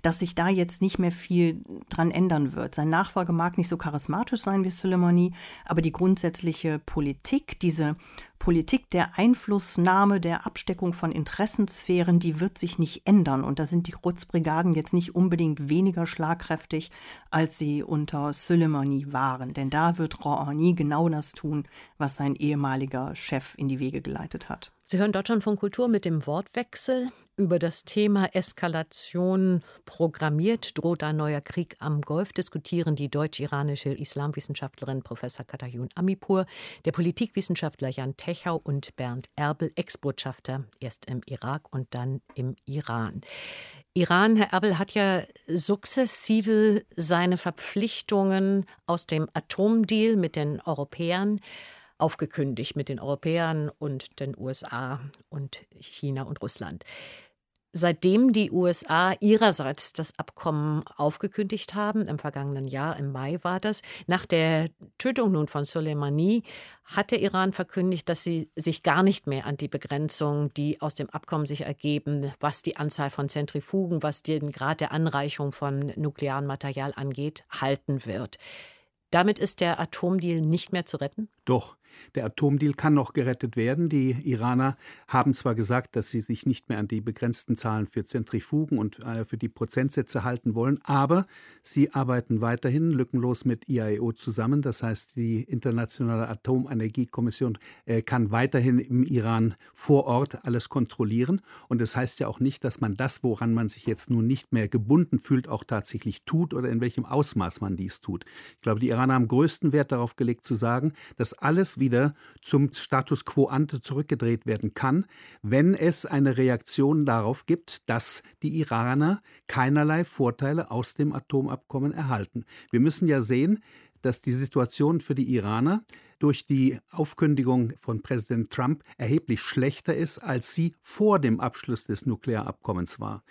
Speaker 4: dass sich da jetzt nicht mehr viel dran ändern wird. Sein Nachfolger mag nicht so charismatisch sein wie Soleimani, aber die grundsätzliche Politik, diese Politik der Einflussnahme, der Absteckung von Interessensphären, die wird sich nicht ändern. Und da sind die Quds-Brigaden jetzt nicht unbedingt weniger schlagkräftig, als sie unter Soleimani waren. Denn da wird Rouhani genau das tun, was sein ehemaliger Chef in die Wege geleitet hat.
Speaker 2: Sie hören Deutschland von Kultur mit dem Wortwechsel über das Thema Eskalation programmiert, droht ein neuer Krieg am Golf, diskutieren die deutsch-iranische Islamwissenschaftlerin Professor Katayun Amipur, der Politikwissenschaftler Jan Techau und Bernd Erbel, Ex-Botschafter, erst im Irak und dann im Iran. Iran, Herr Erbel, hat ja sukzessive seine Verpflichtungen aus dem Atomdeal mit den Europäern aufgekündigt mit den Europäern und den USA und China und Russland. Seitdem die USA ihrerseits das Abkommen aufgekündigt haben, im vergangenen Jahr, im Mai war das, nach der Tötung nun von Soleimani, hat der Iran verkündigt, dass sie sich gar nicht mehr an die Begrenzungen, die aus dem Abkommen sich ergeben, was die Anzahl von Zentrifugen, was den Grad der Anreichung von nuklearem Material angeht, halten wird. Damit ist der Atomdeal nicht mehr zu retten?
Speaker 3: Doch. Der Atomdeal kann noch gerettet werden. Die Iraner haben zwar gesagt, dass sie sich nicht mehr an die begrenzten Zahlen für Zentrifugen und äh, für die Prozentsätze halten wollen, aber sie arbeiten weiterhin lückenlos mit IAEO zusammen. Das heißt, die Internationale Atomenergiekommission äh, kann weiterhin im Iran vor Ort alles kontrollieren. Und das heißt ja auch nicht, dass man das, woran man sich jetzt nun nicht mehr gebunden fühlt, auch tatsächlich tut oder in welchem Ausmaß man dies tut. Ich glaube, die Iraner haben größten Wert darauf gelegt zu sagen, dass alles wieder zum Status quo ante zurückgedreht werden kann, wenn es eine Reaktion darauf gibt, dass die Iraner keinerlei Vorteile aus dem Atomabkommen erhalten. Wir müssen ja sehen, dass die Situation für die Iraner durch die Aufkündigung von Präsident Trump erheblich schlechter ist, als sie vor dem Abschluss des Nuklearabkommens war.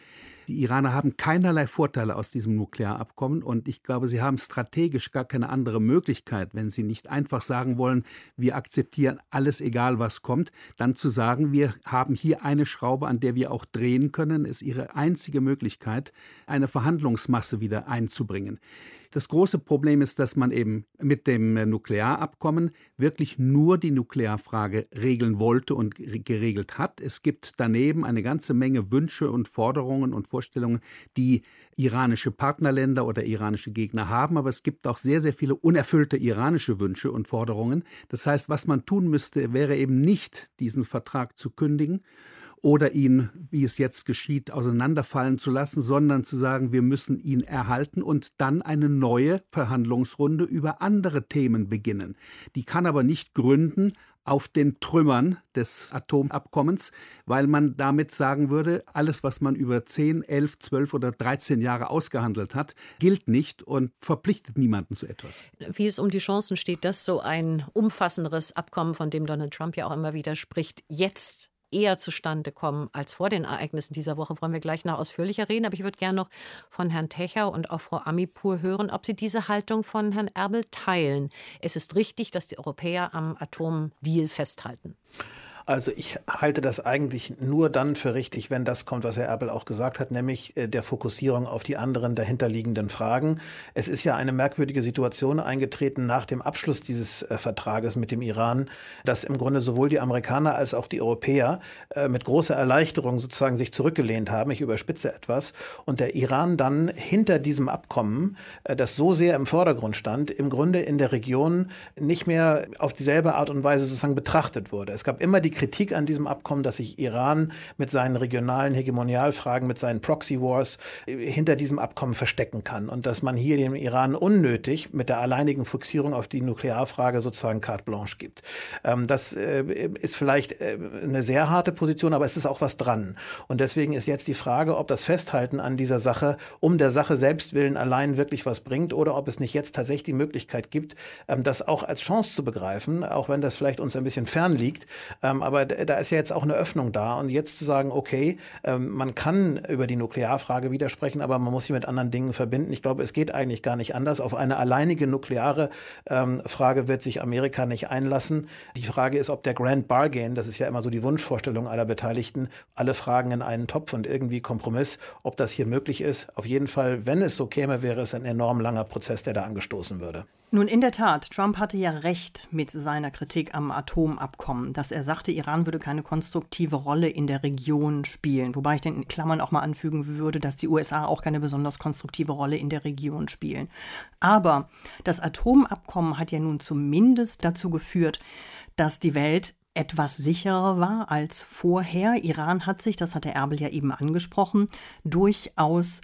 Speaker 3: Die Iraner haben keinerlei Vorteile aus diesem Nuklearabkommen und ich glaube, sie haben strategisch gar keine andere Möglichkeit, wenn sie nicht einfach sagen wollen, wir akzeptieren alles, egal was kommt, dann zu sagen, wir haben hier eine Schraube, an der wir auch drehen können, ist ihre einzige Möglichkeit, eine Verhandlungsmasse wieder einzubringen. Das große Problem ist, dass man eben mit dem Nuklearabkommen wirklich nur die Nuklearfrage regeln wollte und geregelt hat. Es gibt daneben eine ganze Menge Wünsche und Forderungen und Vorstellungen, die iranische Partnerländer oder iranische Gegner haben, aber es gibt auch sehr, sehr viele unerfüllte iranische Wünsche und Forderungen. Das heißt, was man tun müsste, wäre eben nicht, diesen Vertrag zu kündigen, oder ihn, wie es jetzt geschieht, auseinanderfallen zu lassen, sondern zu sagen, wir müssen ihn erhalten und dann eine neue Verhandlungsrunde über andere Themen beginnen. Die kann aber nicht gründen auf den Trümmern des Atomabkommens, weil man damit sagen würde, alles, was man über 10, 11, 12 oder 13 Jahre ausgehandelt hat, gilt nicht und verpflichtet niemanden zu etwas.
Speaker 2: Wie es um die Chancen steht, dass so ein umfassenderes Abkommen, von dem Donald Trump ja auch immer wieder spricht, jetzt eher zustande kommen als vor den Ereignissen dieser Woche, wollen wir gleich noch ausführlicher reden. Aber ich würde gerne noch von Herrn Techer und auch Frau Amipur hören, ob Sie diese Haltung von Herrn Erbel teilen. Es ist richtig, dass die Europäer am Atomdeal festhalten.
Speaker 5: Also ich halte das eigentlich nur dann für richtig, wenn das kommt, was Herr Erbel auch gesagt hat, nämlich äh, der Fokussierung auf die anderen dahinterliegenden Fragen. Es ist ja eine merkwürdige Situation eingetreten nach dem Abschluss dieses äh, Vertrages mit dem Iran, dass im Grunde sowohl die Amerikaner als auch die Europäer äh, mit großer Erleichterung sozusagen sich zurückgelehnt haben. Ich überspitze etwas. Und der Iran dann hinter diesem Abkommen, das so sehr im Vordergrund stand, im Grunde in der Region nicht mehr auf dieselbe Art und Weise sozusagen betrachtet wurde. Es gab immer die Kritik an diesem Abkommen, dass sich Iran mit seinen regionalen Hegemonialfragen, mit seinen Proxy Wars äh, hinter diesem Abkommen verstecken kann und dass man hier dem Iran unnötig mit der alleinigen Fixierung auf die Nuklearfrage sozusagen carte blanche gibt. Ähm, das äh, ist vielleicht äh, eine sehr harte Position, aber es ist auch was dran. Und deswegen ist jetzt die Frage, ob das Festhalten an dieser Sache um der Sache selbst willen allein wirklich was bringt oder ob es nicht jetzt tatsächlich die Möglichkeit gibt, ähm, das auch als Chance zu begreifen, auch wenn das vielleicht uns ein bisschen fern liegt. Ähm, aber da ist ja jetzt auch eine Öffnung da. Und jetzt zu sagen, okay, ähm, man kann über die Nuklearfrage widersprechen, aber man muss sie mit anderen Dingen verbinden. Ich glaube, es geht eigentlich gar nicht anders. Auf eine alleinige nukleare ähm, Frage wird sich Amerika nicht einlassen. Die Frage ist, ob der Grand Bargain, das ist ja immer so die Wunschvorstellung aller Beteiligten, alle Fragen in einen Topf und irgendwie Kompromiss, ob das hier möglich ist. Auf jeden Fall, wenn es so käme, wäre es ein enorm langer Prozess, der da angestoßen würde.
Speaker 4: Nun, in der Tat, Trump hatte ja recht mit seiner Kritik am Atomabkommen, dass er sagte, Iran würde keine konstruktive Rolle in der Region spielen. Wobei ich den in Klammern auch mal anfügen würde, dass die USA auch keine besonders konstruktive Rolle in der Region spielen. Aber das Atomabkommen hat ja nun zumindest dazu geführt, dass die Welt etwas sicherer war als vorher. Iran hat sich, das hat der Erbel ja eben angesprochen, durchaus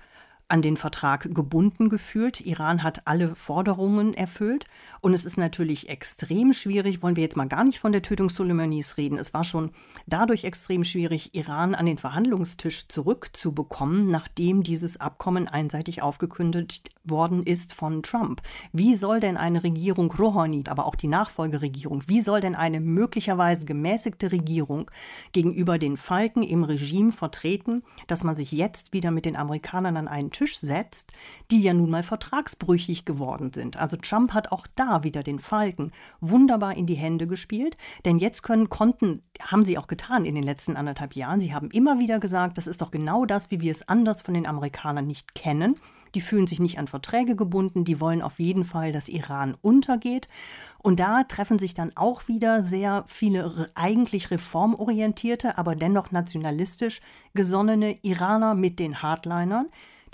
Speaker 4: an den Vertrag gebunden gefühlt. Iran hat alle Forderungen erfüllt. Und es ist natürlich extrem schwierig, wollen wir jetzt mal gar nicht von der Tötung Soleimanis reden. Es war schon dadurch extrem schwierig, Iran an den Verhandlungstisch zurückzubekommen, nachdem dieses Abkommen einseitig aufgekündigt worden ist von Trump. Wie soll denn eine Regierung Rouhani, aber auch die Nachfolgeregierung, wie soll denn eine möglicherweise gemäßigte Regierung gegenüber den Falken im Regime vertreten, dass man sich jetzt wieder mit den Amerikanern an einen Tisch setzt, die ja nun mal vertragsbrüchig geworden sind. Also Trump hat auch da wieder den Falken wunderbar in die Hände gespielt, denn jetzt können, konnten, haben sie auch getan in den letzten anderthalb Jahren. Sie haben immer wieder gesagt, das ist doch genau das, wie wir es anders von den Amerikanern nicht kennen. Die fühlen sich nicht an Verträge gebunden, die wollen auf jeden Fall, dass Iran untergeht. Und da treffen sich dann auch wieder sehr viele eigentlich reformorientierte, aber dennoch nationalistisch gesonnene Iraner mit den Hardlinern,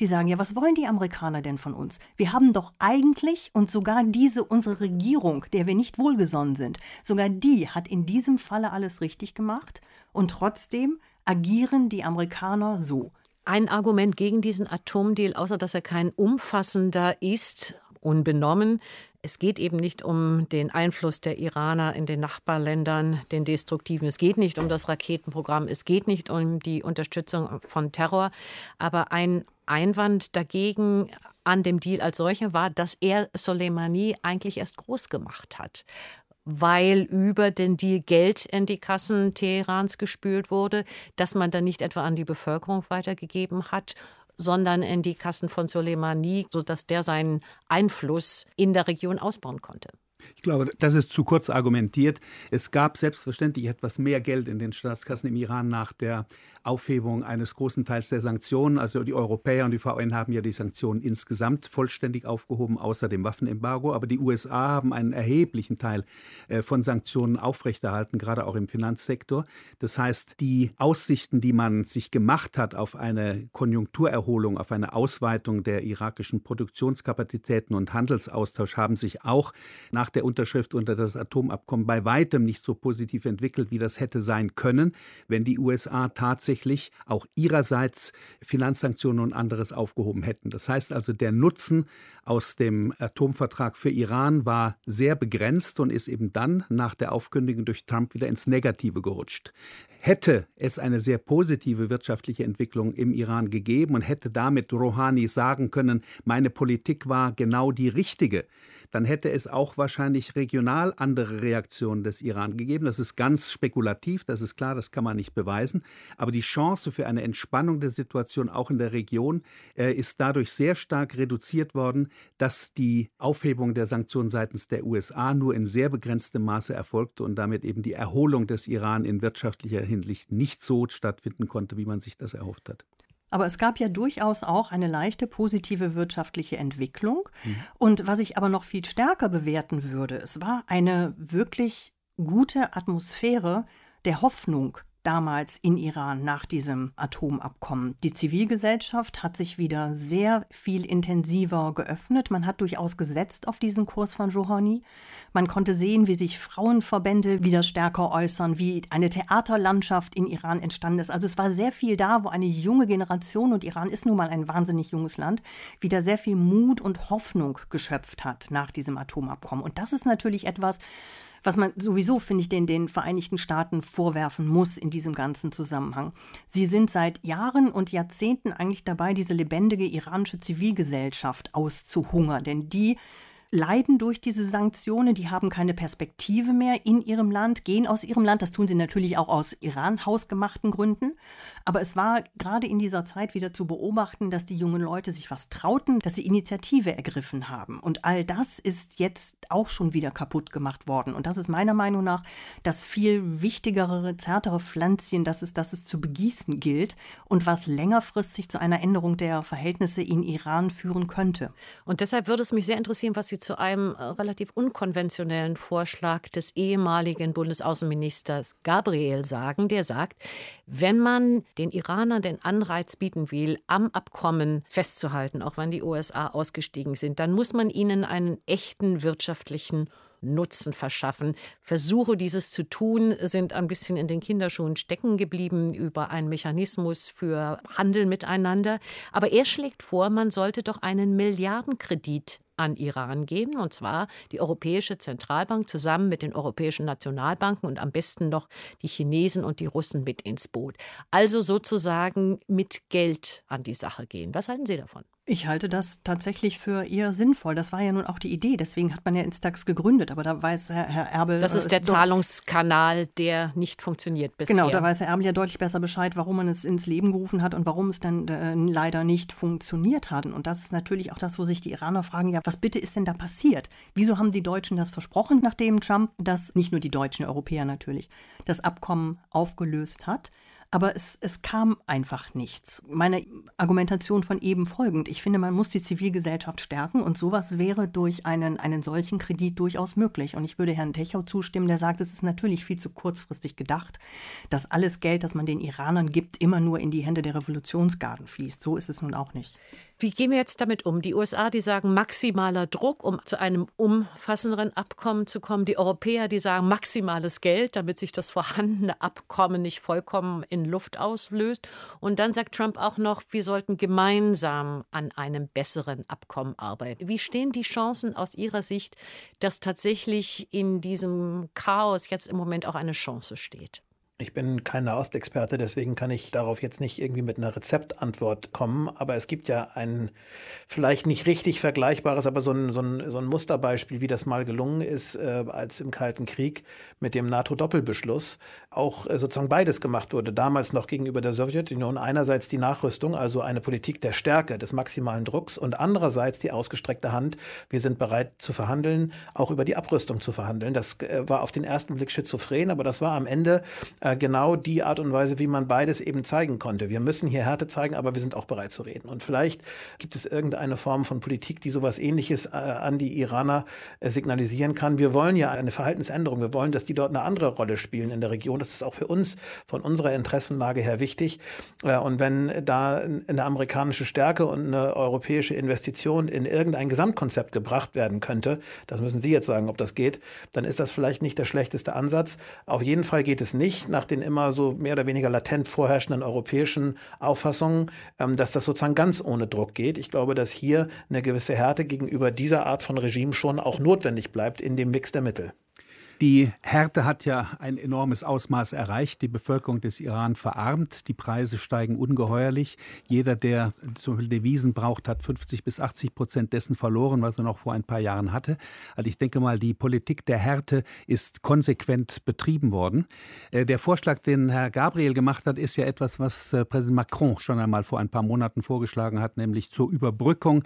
Speaker 4: die sagen, ja, was wollen die Amerikaner denn von uns? Wir haben doch eigentlich und sogar diese unsere Regierung, der wir nicht wohlgesonnen sind, sogar die hat in diesem Falle alles richtig gemacht und trotzdem agieren die Amerikaner so.
Speaker 2: Ein Argument gegen diesen Atomdeal, außer dass er kein umfassender ist, unbenommen, es geht eben nicht um den Einfluss der Iraner in den Nachbarländern, den destruktiven. Es geht nicht um das Raketenprogramm. Es geht nicht um die Unterstützung von Terror. Aber ein Einwand dagegen an dem Deal als solcher war, dass er Soleimani eigentlich erst groß gemacht hat weil über den Deal Geld in die Kassen Teherans gespült wurde, dass man dann nicht etwa an die Bevölkerung weitergegeben hat, sondern in die Kassen von Soleimani, sodass der seinen Einfluss in der Region ausbauen konnte.
Speaker 3: Ich glaube, das ist zu kurz argumentiert. Es gab selbstverständlich etwas mehr Geld in den Staatskassen im Iran nach der Aufhebung eines großen Teils der Sanktionen. Also die Europäer und die VN haben ja die Sanktionen insgesamt vollständig aufgehoben, außer dem Waffenembargo. Aber die USA haben einen erheblichen Teil äh, von Sanktionen aufrechterhalten, gerade auch im Finanzsektor. Das heißt, die Aussichten, die man sich gemacht hat auf eine Konjunkturerholung, auf eine Ausweitung der irakischen Produktionskapazitäten und Handelsaustausch, haben sich auch nach der Unterschrift unter das Atomabkommen bei weitem nicht so positiv entwickelt, wie das hätte sein können, wenn die USA tatsächlich tatsächlich auch ihrerseits Finanzsanktionen und anderes aufgehoben hätten. Das heißt also, der Nutzen aus dem Atomvertrag für Iran war sehr begrenzt und ist eben dann nach der Aufkündigung durch Trump wieder ins Negative gerutscht. Hätte es eine sehr positive wirtschaftliche Entwicklung im Iran gegeben und hätte damit Rouhani sagen können, meine Politik war genau die richtige, dann hätte es auch wahrscheinlich regional andere Reaktionen des Iran gegeben. Das ist ganz spekulativ, das ist klar, das kann man nicht beweisen. Aber die Chance für eine Entspannung der Situation auch in der Region äh, ist dadurch sehr stark reduziert worden, dass die Aufhebung der Sanktionen seitens der USA nur in sehr begrenztem Maße erfolgte und damit eben die Erholung des Iran in wirtschaftlicher Hinsicht nicht so stattfinden konnte, wie man sich das erhofft hat.
Speaker 4: Aber es gab ja durchaus auch eine leichte positive wirtschaftliche Entwicklung. Mhm. Und was ich aber noch viel stärker bewerten würde, es war eine wirklich gute Atmosphäre der Hoffnung damals in Iran nach diesem Atomabkommen. Die Zivilgesellschaft hat sich wieder sehr viel intensiver geöffnet. Man hat durchaus gesetzt auf diesen Kurs von Rouhani. Man konnte sehen, wie sich Frauenverbände wieder stärker äußern, wie eine Theaterlandschaft in Iran entstanden ist. Also es war sehr viel da, wo eine junge Generation, und Iran ist nun mal ein wahnsinnig junges Land, wieder sehr viel Mut und Hoffnung geschöpft hat nach diesem Atomabkommen. Und das ist natürlich etwas, was man sowieso, finde ich, den, den Vereinigten Staaten vorwerfen muss in diesem ganzen Zusammenhang. Sie sind seit Jahren und Jahrzehnten eigentlich dabei, diese lebendige iranische Zivilgesellschaft auszuhungern, denn die leiden durch diese Sanktionen, die haben keine Perspektive mehr in ihrem Land, gehen aus ihrem Land. Das tun sie natürlich auch aus Iran hausgemachten Gründen. Aber es war gerade in dieser Zeit wieder zu beobachten, dass die jungen Leute sich was trauten, dass sie Initiative ergriffen haben. Und all das ist jetzt auch schon wieder kaputt gemacht worden. Und das ist meiner Meinung nach das viel wichtigere, zärtere Pflänzchen, das es, das es zu begießen gilt und was längerfristig zu einer Änderung der Verhältnisse in Iran führen könnte.
Speaker 2: Und deshalb würde es mich sehr interessieren, was Sie zu einem äh, relativ unkonventionellen Vorschlag des ehemaligen Bundesaußenministers Gabriel sagen, der sagt, wenn man den Iranern den Anreiz bieten will, am Abkommen festzuhalten, auch wenn die USA ausgestiegen sind, dann muss man ihnen einen echten wirtschaftlichen Nutzen verschaffen. Versuche, dieses zu tun, sind ein bisschen in den Kinderschuhen stecken geblieben über einen Mechanismus für Handel miteinander. Aber er schlägt vor, man sollte doch einen Milliardenkredit an Iran geben, und zwar die Europäische Zentralbank zusammen mit den europäischen Nationalbanken und am besten noch die Chinesen und die Russen mit ins Boot. Also sozusagen mit Geld an die Sache gehen. Was halten Sie davon?
Speaker 4: Ich halte das tatsächlich für eher sinnvoll. Das war ja nun auch die Idee. Deswegen hat man ja Instax gegründet. Aber da weiß Herr, Herr Erbel.
Speaker 2: Das ist äh, der äh, Zahlungskanal, der nicht funktioniert bisher.
Speaker 4: Genau, da weiß Herr Erbel ja deutlich besser Bescheid, warum man es ins Leben gerufen hat und warum es dann äh, leider nicht funktioniert hat. Und das ist natürlich auch das, wo sich die Iraner fragen: Ja, was bitte ist denn da passiert? Wieso haben die Deutschen das versprochen, nachdem Trump das, nicht nur die Deutschen, Europäer natürlich, das Abkommen aufgelöst hat? Aber es, es kam einfach nichts. Meine Argumentation von eben folgend. Ich finde, man muss die Zivilgesellschaft stärken und sowas wäre durch einen, einen solchen Kredit durchaus möglich. Und ich würde Herrn Techow zustimmen, der sagt, es ist natürlich viel zu kurzfristig gedacht, dass alles Geld, das man den Iranern gibt, immer nur in die Hände der Revolutionsgarden fließt. So ist es nun auch nicht.
Speaker 2: Wie gehen wir jetzt damit um? Die USA, die sagen maximaler Druck, um zu einem umfassenderen Abkommen zu kommen. Die Europäer, die sagen maximales Geld, damit sich das vorhandene Abkommen nicht vollkommen in Luft auslöst. Und dann sagt Trump auch noch, wir sollten gemeinsam an einem besseren Abkommen arbeiten. Wie stehen die Chancen aus Ihrer Sicht, dass tatsächlich in diesem Chaos jetzt im Moment auch eine Chance steht?
Speaker 5: Ich bin kein Nahostexperte, deswegen kann ich darauf jetzt nicht irgendwie mit einer Rezeptantwort kommen. Aber es gibt ja ein vielleicht nicht richtig vergleichbares, aber so ein, so ein, so ein Musterbeispiel, wie das mal gelungen ist, äh, als im Kalten Krieg mit dem NATO-Doppelbeschluss auch äh, sozusagen beides gemacht wurde. Damals noch gegenüber der Sowjetunion. Einerseits die Nachrüstung, also eine Politik der Stärke, des maximalen Drucks und andererseits die ausgestreckte Hand. Wir sind bereit zu verhandeln, auch über die Abrüstung zu verhandeln. Das äh, war auf den ersten Blick schizophren, aber das war am Ende genau die Art und Weise, wie man beides eben zeigen konnte. Wir müssen hier Härte zeigen, aber wir sind auch bereit zu reden. Und vielleicht gibt es irgendeine Form von Politik, die sowas ähnliches äh, an die Iraner äh, signalisieren kann. Wir wollen ja eine Verhaltensänderung. Wir wollen, dass die dort eine andere Rolle spielen in der Region. Das ist auch für uns von unserer Interessenlage her wichtig. Äh, und wenn da eine amerikanische Stärke und eine europäische Investition in irgendein Gesamtkonzept gebracht werden könnte, das müssen Sie jetzt sagen, ob das geht, dann ist das vielleicht nicht der schlechteste Ansatz. Auf jeden Fall geht es nicht nach den immer so mehr oder weniger latent vorherrschenden europäischen Auffassungen, ähm, dass das sozusagen ganz ohne Druck geht. Ich glaube, dass hier eine gewisse Härte gegenüber dieser Art von Regime schon auch notwendig bleibt in dem Mix der Mittel.
Speaker 3: Die Härte hat ja ein enormes Ausmaß erreicht. Die Bevölkerung des Iran verarmt. Die Preise steigen ungeheuerlich. Jeder, der zum Beispiel Devisen braucht, hat 50 bis 80 Prozent dessen verloren, was er noch vor ein paar Jahren hatte. Also ich denke mal, die Politik der Härte ist konsequent betrieben worden. Äh, der Vorschlag, den Herr Gabriel gemacht hat, ist ja etwas, was äh, Präsident Macron schon einmal vor ein paar Monaten vorgeschlagen hat, nämlich zur Überbrückung,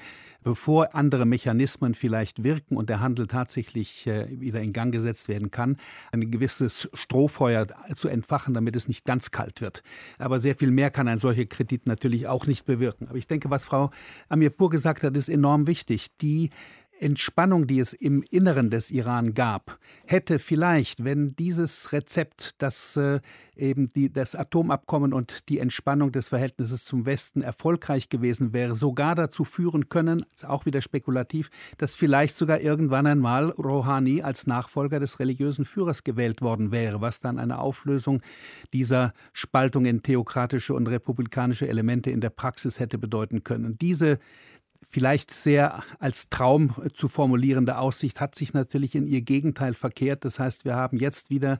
Speaker 3: bevor andere Mechanismen vielleicht wirken und der Handel tatsächlich äh, wieder in Gang gesetzt werden kann, ein gewisses Strohfeuer zu entfachen, damit es nicht ganz kalt wird. Aber sehr viel mehr kann ein solcher Kredit natürlich auch nicht bewirken. Aber ich denke, was Frau Amirpur gesagt hat, ist enorm wichtig. Die Entspannung, die es im Inneren des Iran gab, hätte vielleicht, wenn dieses Rezept, das äh, eben die, das Atomabkommen und die Entspannung des Verhältnisses zum Westen erfolgreich gewesen wäre, sogar dazu führen können, ist auch wieder spekulativ, dass vielleicht sogar irgendwann einmal Rouhani als Nachfolger des religiösen Führers gewählt worden wäre, was dann eine Auflösung dieser Spaltung in theokratische und republikanische Elemente in der Praxis hätte bedeuten können. Diese vielleicht sehr als Traum zu formulierende Aussicht hat sich natürlich in ihr Gegenteil verkehrt. Das heißt, wir haben jetzt wieder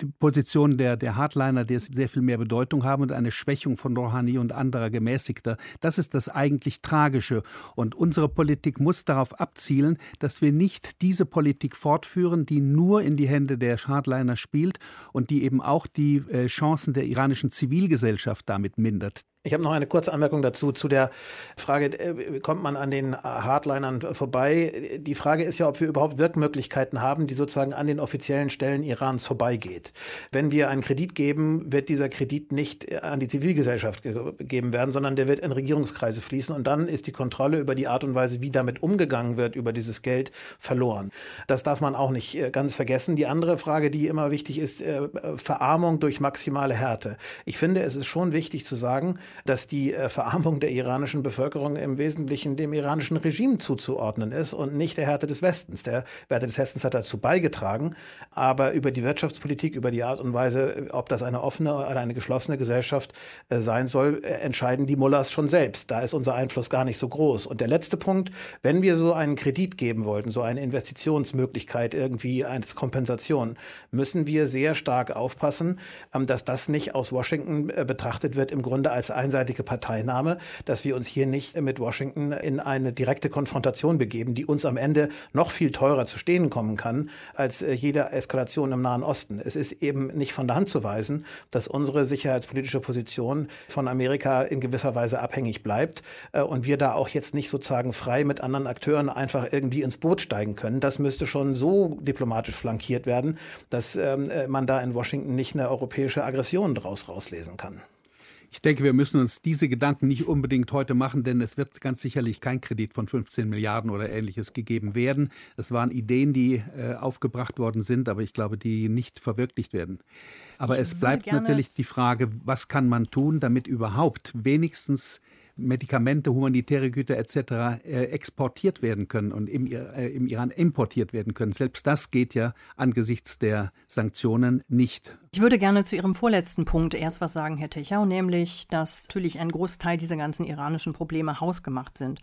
Speaker 3: die Position der, der Hardliner, die sehr viel mehr Bedeutung haben und eine Schwächung von Rouhani und anderer Gemäßigter. Das ist das eigentlich Tragische. Und unsere Politik muss darauf abzielen, dass wir nicht diese Politik fortführen, die nur in die Hände der Hardliner spielt und die eben auch die äh, Chancen der iranischen Zivilgesellschaft damit mindert.
Speaker 5: Ich habe noch eine kurze Anmerkung dazu, zu der Frage, äh, kommt man an den Hardlinern vorbei? Die Frage ist ja, ob wir überhaupt Wirkmöglichkeiten haben, die sozusagen an den offiziellen Stellen Irans vorbeigeht. Wenn wir einen Kredit geben, wird dieser Kredit nicht an die Zivilgesellschaft gegeben werden, sondern der wird in Regierungskreise fließen und dann ist die Kontrolle über die Art und Weise, wie damit umgegangen wird, über dieses Geld verloren. Das darf man auch nicht äh, ganz vergessen. Die andere Frage, die immer wichtig ist, äh, Verarmung durch maximale Härte. Ich finde, es ist schon wichtig zu sagen, dass die äh, Verarmung der iranischen Bevölkerung im Wesentlichen dem iranischen Regime zuzuordnen ist und nicht der Härte des Westens. Der Härte des Westens hat dazu beigetragen, aber über die Wirtschaftspolitik, über die Art und Weise, ob das eine offene oder eine geschlossene Gesellschaft äh, sein soll, äh, entscheiden die Mullahs schon selbst. Da ist unser Einfluss gar nicht so groß. Und der letzte Punkt, wenn wir so einen Kredit geben wollten, so eine Investitionsmöglichkeit irgendwie als Kompensation, müssen wir sehr stark aufpassen, ähm, dass das nicht aus Washington betrachtet wird, im Grunde als einseitige Parteinahme, dass wir uns hier nicht mit Washington in eine direkte Konfrontation begeben, die uns am Ende noch viel teurer zu stehen kommen kann als äh, jede Eskalation im Nahen Osten. Es ist eben nicht von der Hand zu weisen, dass unsere sicherheitspolitische Position von Amerika in gewisser Weise abhängig bleibt äh, und wir da auch jetzt nicht sozusagen frei mit anderen Akteuren einfach irgendwie ins Boot steigen können. Das müsste schon so diplomatisch flankiert werden, dass ähm, man da in Washington nicht eine europäische Aggression draus rauslesen kann.
Speaker 3: Ich denke, wir müssen uns diese Gedanken nicht unbedingt heute machen, denn es wird ganz sicherlich kein Kredit von 15 Milliarden oder ähnliches gegeben werden. Es waren Ideen, die äh, aufgebracht worden sind, aber ich glaube, die nicht verwirklicht werden. Aber ich es bleibt natürlich die Frage, was kann man tun, damit überhaupt wenigstens Medikamente, humanitäre Güter etc. Äh, exportiert werden können und im, äh, im Iran importiert werden können. Selbst das geht ja angesichts der Sanktionen nicht.
Speaker 4: Ich würde gerne zu Ihrem vorletzten Punkt erst was sagen, Herr Techau, nämlich, dass natürlich ein Großteil dieser ganzen iranischen Probleme hausgemacht sind.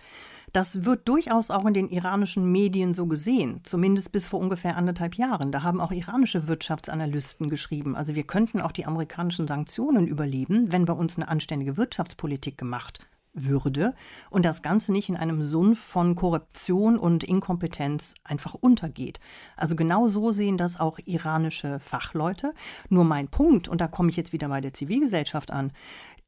Speaker 4: Das wird durchaus auch in den iranischen Medien so gesehen, zumindest bis vor ungefähr anderthalb Jahren. Da haben auch iranische Wirtschaftsanalysten geschrieben, also wir könnten auch die amerikanischen Sanktionen überleben, wenn bei uns eine anständige Wirtschaftspolitik gemacht würde und das Ganze nicht in einem Sumpf von Korruption und Inkompetenz einfach untergeht. Also genau so sehen das auch iranische Fachleute. Nur mein Punkt, und da komme ich jetzt wieder bei der Zivilgesellschaft an,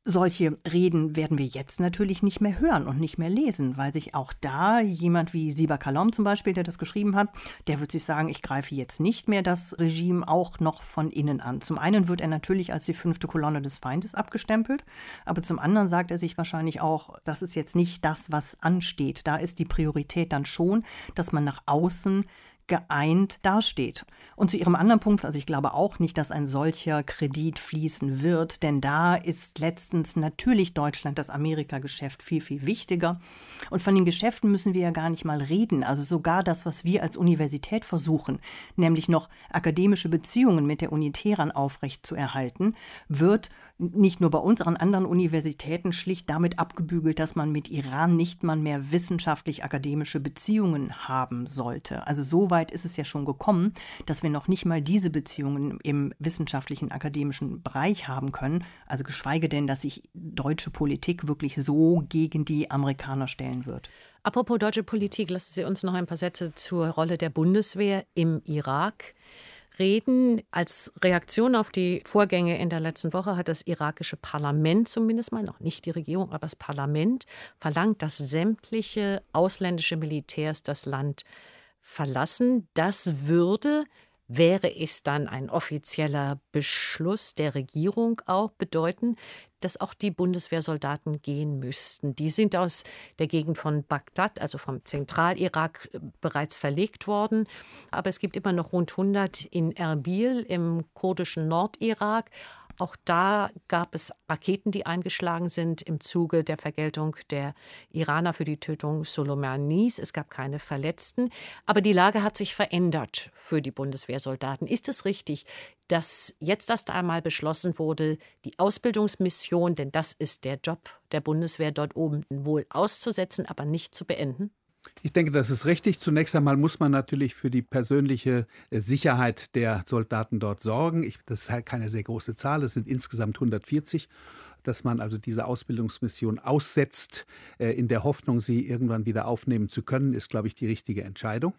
Speaker 4: solche Reden werden wir jetzt natürlich nicht mehr hören und nicht mehr lesen, weil sich auch da jemand wie Siba Kalom zum Beispiel, der das geschrieben hat, der wird sich sagen, ich greife jetzt nicht mehr das Regime auch noch von innen an. Zum einen wird er natürlich als die fünfte Kolonne des Feindes abgestempelt, aber zum anderen sagt er sich wahrscheinlich auch, das ist jetzt nicht das, was ansteht. Da ist die Priorität dann schon, dass man nach außen geeint dasteht. Und zu Ihrem anderen Punkt, also ich glaube auch nicht, dass ein solcher Kredit fließen wird, denn da ist letztens natürlich Deutschland das Amerika-Geschäft viel, viel wichtiger. Und von den Geschäften müssen wir ja gar nicht mal reden. Also sogar das, was wir als Universität versuchen, nämlich noch akademische Beziehungen mit der Uni Teheran aufrecht zu erhalten, wird nicht nur bei uns, an anderen Universitäten schlicht damit abgebügelt, dass man mit Iran nicht mal mehr wissenschaftlich-akademische Beziehungen haben sollte. Also so weit ist es ja schon gekommen, dass wir noch nicht mal diese Beziehungen im wissenschaftlichen, akademischen Bereich haben können. Also geschweige denn, dass sich deutsche Politik wirklich so gegen die Amerikaner stellen wird.
Speaker 2: Apropos deutsche Politik, lassen Sie uns noch ein paar Sätze zur Rolle der Bundeswehr im Irak reden. Als Reaktion auf die Vorgänge in der letzten Woche hat das irakische Parlament zumindest mal, noch nicht die Regierung, aber das Parlament verlangt, dass sämtliche ausländische Militärs das Land verlassen. Das würde wäre es dann ein offizieller Beschluss der Regierung auch bedeuten, dass auch die Bundeswehrsoldaten gehen müssten. Die sind aus der Gegend von Bagdad, also vom Zentralirak, äh, bereits verlegt worden. Aber es gibt immer noch rund 100 in Erbil im kurdischen Nordirak. Auch da gab es Raketen, die eingeschlagen sind im Zuge der Vergeltung der Iraner für die Tötung Soleimanis. Es gab keine Verletzten. Aber die Lage hat sich verändert für die Bundeswehrsoldaten. Ist es richtig, dass jetzt erst einmal beschlossen wurde, die Ausbildungsmission, denn das ist der Job der Bundeswehr dort oben, wohl auszusetzen, aber nicht zu beenden?
Speaker 3: Ich denke, das ist richtig. Zunächst einmal muss man natürlich für die persönliche äh, Sicherheit der Soldaten dort sorgen. Ich, das ist halt keine sehr große Zahl, es sind insgesamt 140 dass man also diese Ausbildungsmission aussetzt, äh, in der Hoffnung, sie irgendwann wieder aufnehmen zu können, ist, glaube ich, die richtige Entscheidung.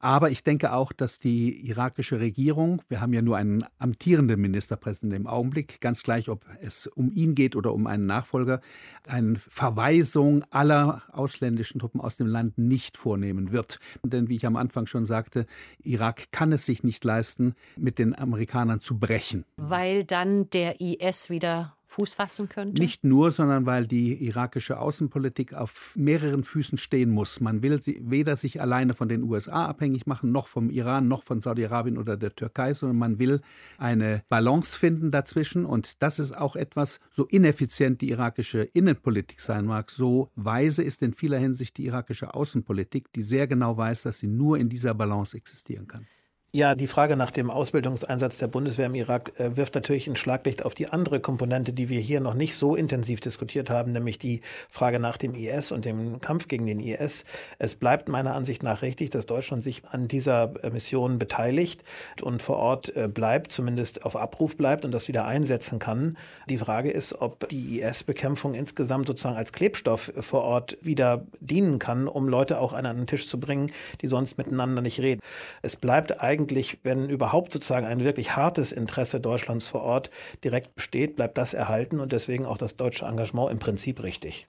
Speaker 3: Aber ich denke auch, dass die irakische Regierung, wir haben ja nur einen amtierenden Ministerpräsidenten im Augenblick, ganz gleich, ob es um ihn geht oder um einen Nachfolger, eine Verweisung aller ausländischen Truppen aus dem Land nicht vornehmen wird. Denn wie ich am Anfang schon sagte, Irak kann es sich nicht leisten, mit den Amerikanern zu brechen.
Speaker 2: Weil dann der IS wieder Fuß fassen könnte?
Speaker 3: Nicht nur, sondern weil die irakische Außenpolitik auf mehreren Füßen stehen muss. Man will weder sich alleine von den USA abhängig machen, noch vom Iran, noch von Saudi-Arabien oder der Türkei, sondern man will eine Balance finden dazwischen. Und das ist auch etwas, so ineffizient die irakische Innenpolitik sein mag, so weise ist in vieler Hinsicht die irakische Außenpolitik, die sehr genau weiß, dass sie nur in dieser Balance existieren kann.
Speaker 5: Ja, die Frage nach dem Ausbildungseinsatz der Bundeswehr im Irak äh, wirft natürlich ein Schlaglicht auf die andere Komponente, die wir hier noch nicht so intensiv diskutiert haben, nämlich die Frage nach dem IS und dem Kampf gegen den IS. Es bleibt meiner Ansicht nach richtig, dass Deutschland sich an dieser äh, Mission beteiligt und vor Ort äh, bleibt, zumindest auf Abruf bleibt und das wieder einsetzen kann. Die Frage ist, ob die IS-Bekämpfung insgesamt sozusagen als Klebstoff vor Ort wieder dienen kann, um Leute auch an einen Tisch zu bringen, die sonst miteinander nicht reden. Es bleibt eigentlich eigentlich, wenn überhaupt sozusagen ein wirklich hartes Interesse Deutschlands vor Ort direkt besteht, bleibt das erhalten und deswegen auch das deutsche Engagement im Prinzip richtig.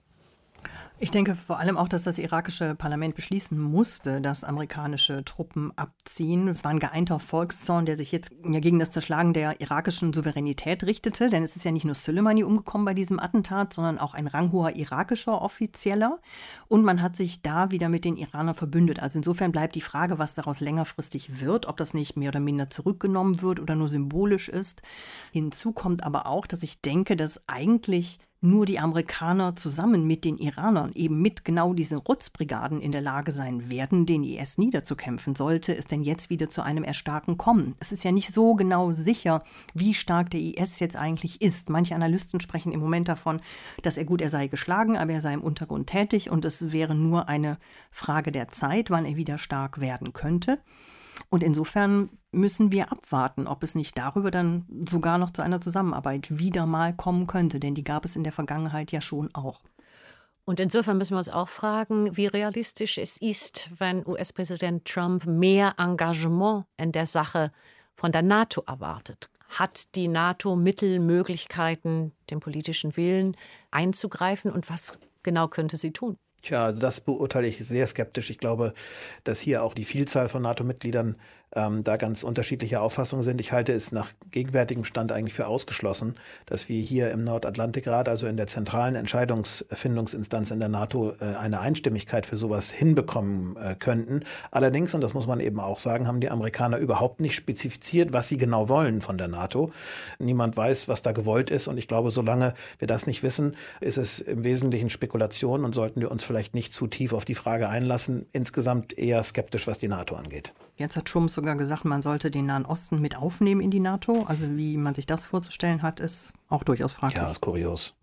Speaker 4: Ich denke vor allem auch, dass das irakische Parlament beschließen musste, dass amerikanische Truppen abziehen. Es war ein geeinter Volkszorn, der sich jetzt ja gegen das Zerschlagen der irakischen Souveränität richtete. Denn es ist ja nicht nur Soleimani umgekommen bei diesem Attentat, sondern auch ein ranghoher irakischer Offizieller. Und man hat sich da wieder mit den Iranern verbündet. Also insofern bleibt die Frage, was daraus längerfristig wird, ob das nicht mehr oder minder zurückgenommen wird oder nur symbolisch ist. Hinzu kommt aber auch, dass ich denke, dass eigentlich nur die Amerikaner zusammen mit den Iranern eben mit genau diesen Rutzbrigaden in der Lage sein werden, den IS niederzukämpfen, sollte es denn jetzt wieder zu einem Erstarken kommen. Es ist ja nicht so genau sicher, wie stark der IS jetzt eigentlich ist. Manche Analysten sprechen im Moment davon, dass er gut, er sei geschlagen, aber er sei im Untergrund tätig und es wäre nur eine Frage der Zeit, wann er wieder stark werden könnte. Und insofern müssen wir abwarten, ob es nicht darüber dann sogar noch zu einer Zusammenarbeit wieder mal kommen könnte, denn die gab es in der Vergangenheit ja schon auch.
Speaker 2: Und insofern müssen wir uns auch fragen, wie realistisch es ist, wenn US-Präsident Trump mehr Engagement in der Sache von der NATO erwartet. Hat die NATO Mittel, Möglichkeiten, den politischen Willen einzugreifen und was genau könnte sie tun?
Speaker 5: Tja, also das beurteile ich sehr skeptisch. Ich glaube, dass hier auch die Vielzahl von NATO-Mitgliedern ähm, da ganz unterschiedliche Auffassungen sind. Ich halte es nach gegenwärtigem Stand eigentlich für ausgeschlossen, dass wir hier im Nordatlantikrat, also in der zentralen Entscheidungsfindungsinstanz in der NATO, äh, eine Einstimmigkeit für sowas hinbekommen äh, könnten. Allerdings, und das muss man eben auch sagen, haben die Amerikaner überhaupt nicht spezifiziert, was sie genau wollen von der NATO. Niemand weiß, was da gewollt ist. Und ich glaube, solange wir das nicht wissen, ist es im Wesentlichen Spekulation und sollten wir uns vielleicht nicht zu tief auf die Frage einlassen. Insgesamt eher skeptisch, was die NATO angeht.
Speaker 4: Jetzt hat Trump sogar gesagt, man sollte den Nahen Osten mit aufnehmen in die NATO. Also wie man sich das vorzustellen hat, ist auch durchaus fraglich.
Speaker 5: Ja, ist kurios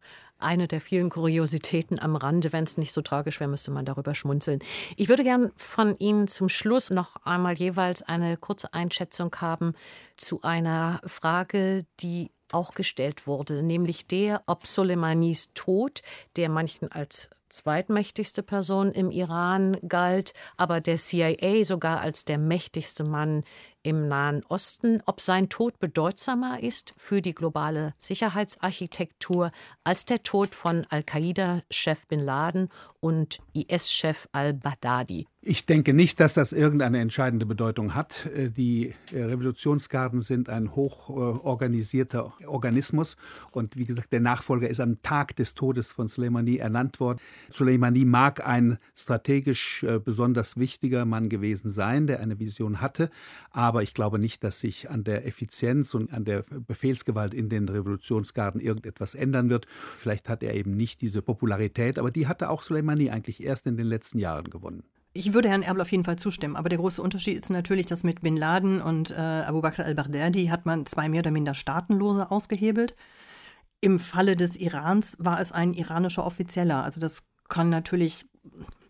Speaker 2: eine der vielen Kuriositäten am Rande. Wenn es nicht so tragisch wäre, müsste man darüber schmunzeln. Ich würde gern von Ihnen zum Schluss noch einmal jeweils eine kurze Einschätzung haben zu einer Frage, die auch gestellt wurde, nämlich der, ob Soleimanis Tod, der manchen als zweitmächtigste Person im Iran galt, aber der CIA sogar als der mächtigste Mann im Nahen Osten, ob sein Tod bedeutsamer ist für die globale Sicherheitsarchitektur als der Tod von Al-Qaida-Chef Bin Laden und IS-Chef al-Baghdadi.
Speaker 3: Ich denke nicht, dass das irgendeine entscheidende Bedeutung hat. Äh, die äh, Revolutionsgarden sind ein hochorganisierter Organismus und wie gesagt, der Nachfolger ist am Tag des Todes von Soleimani ernannt worden. Soleimani mag ein strategisch äh, besonders wichtiger Mann gewesen sein, der eine Vision hatte, aber aber ich glaube nicht, dass sich an der Effizienz und an der Befehlsgewalt in den Revolutionsgarden irgendetwas ändern wird. Vielleicht hat er eben nicht diese Popularität, aber die hatte auch Soleimani eigentlich erst in den letzten Jahren gewonnen.
Speaker 4: Ich würde Herrn Erble auf jeden Fall zustimmen, aber der große Unterschied ist natürlich, dass mit Bin Laden und äh, Abu Bakr al-Baghdadi hat man zwei mehr oder minder Staatenlose ausgehebelt. Im Falle des Irans war es ein iranischer Offizieller. Also das kann natürlich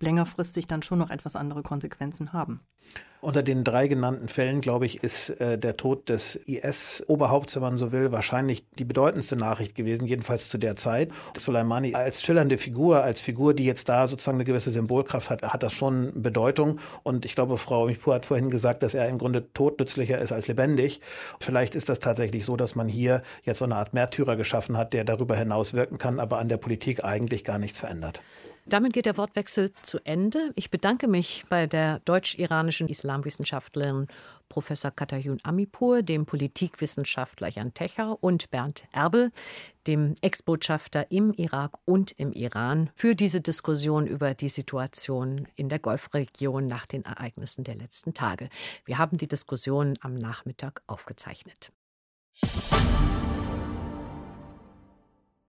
Speaker 4: längerfristig dann schon noch etwas andere Konsequenzen haben.
Speaker 5: Unter den drei genannten Fällen, glaube ich, ist äh, der Tod des IS-Oberhaupts, wenn man so will, wahrscheinlich die bedeutendste Nachricht gewesen, jedenfalls zu der Zeit. Soleimani als schillernde Figur, als Figur, die jetzt da sozusagen eine gewisse Symbolkraft hat, hat das schon Bedeutung. Und ich glaube, Frau Michpur hat vorhin gesagt, dass er im Grunde todnützlicher ist als lebendig. Vielleicht ist das tatsächlich so, dass man hier jetzt so eine Art Märtyrer geschaffen hat, der darüber hinaus wirken kann, aber an der Politik eigentlich gar nichts verändert.
Speaker 2: Damit geht der Wortwechsel zu Ende. Ich bedanke mich bei der deutsch-iranischen Islamwissenschaftlerin Professor Katayun Amipur, dem Politikwissenschaftler Jan Techer und Bernd Erbel, dem Ex-Botschafter im Irak und im Iran, für diese Diskussion über die Situation in der Golfregion nach den Ereignissen der letzten Tage. Wir haben die Diskussion am Nachmittag aufgezeichnet.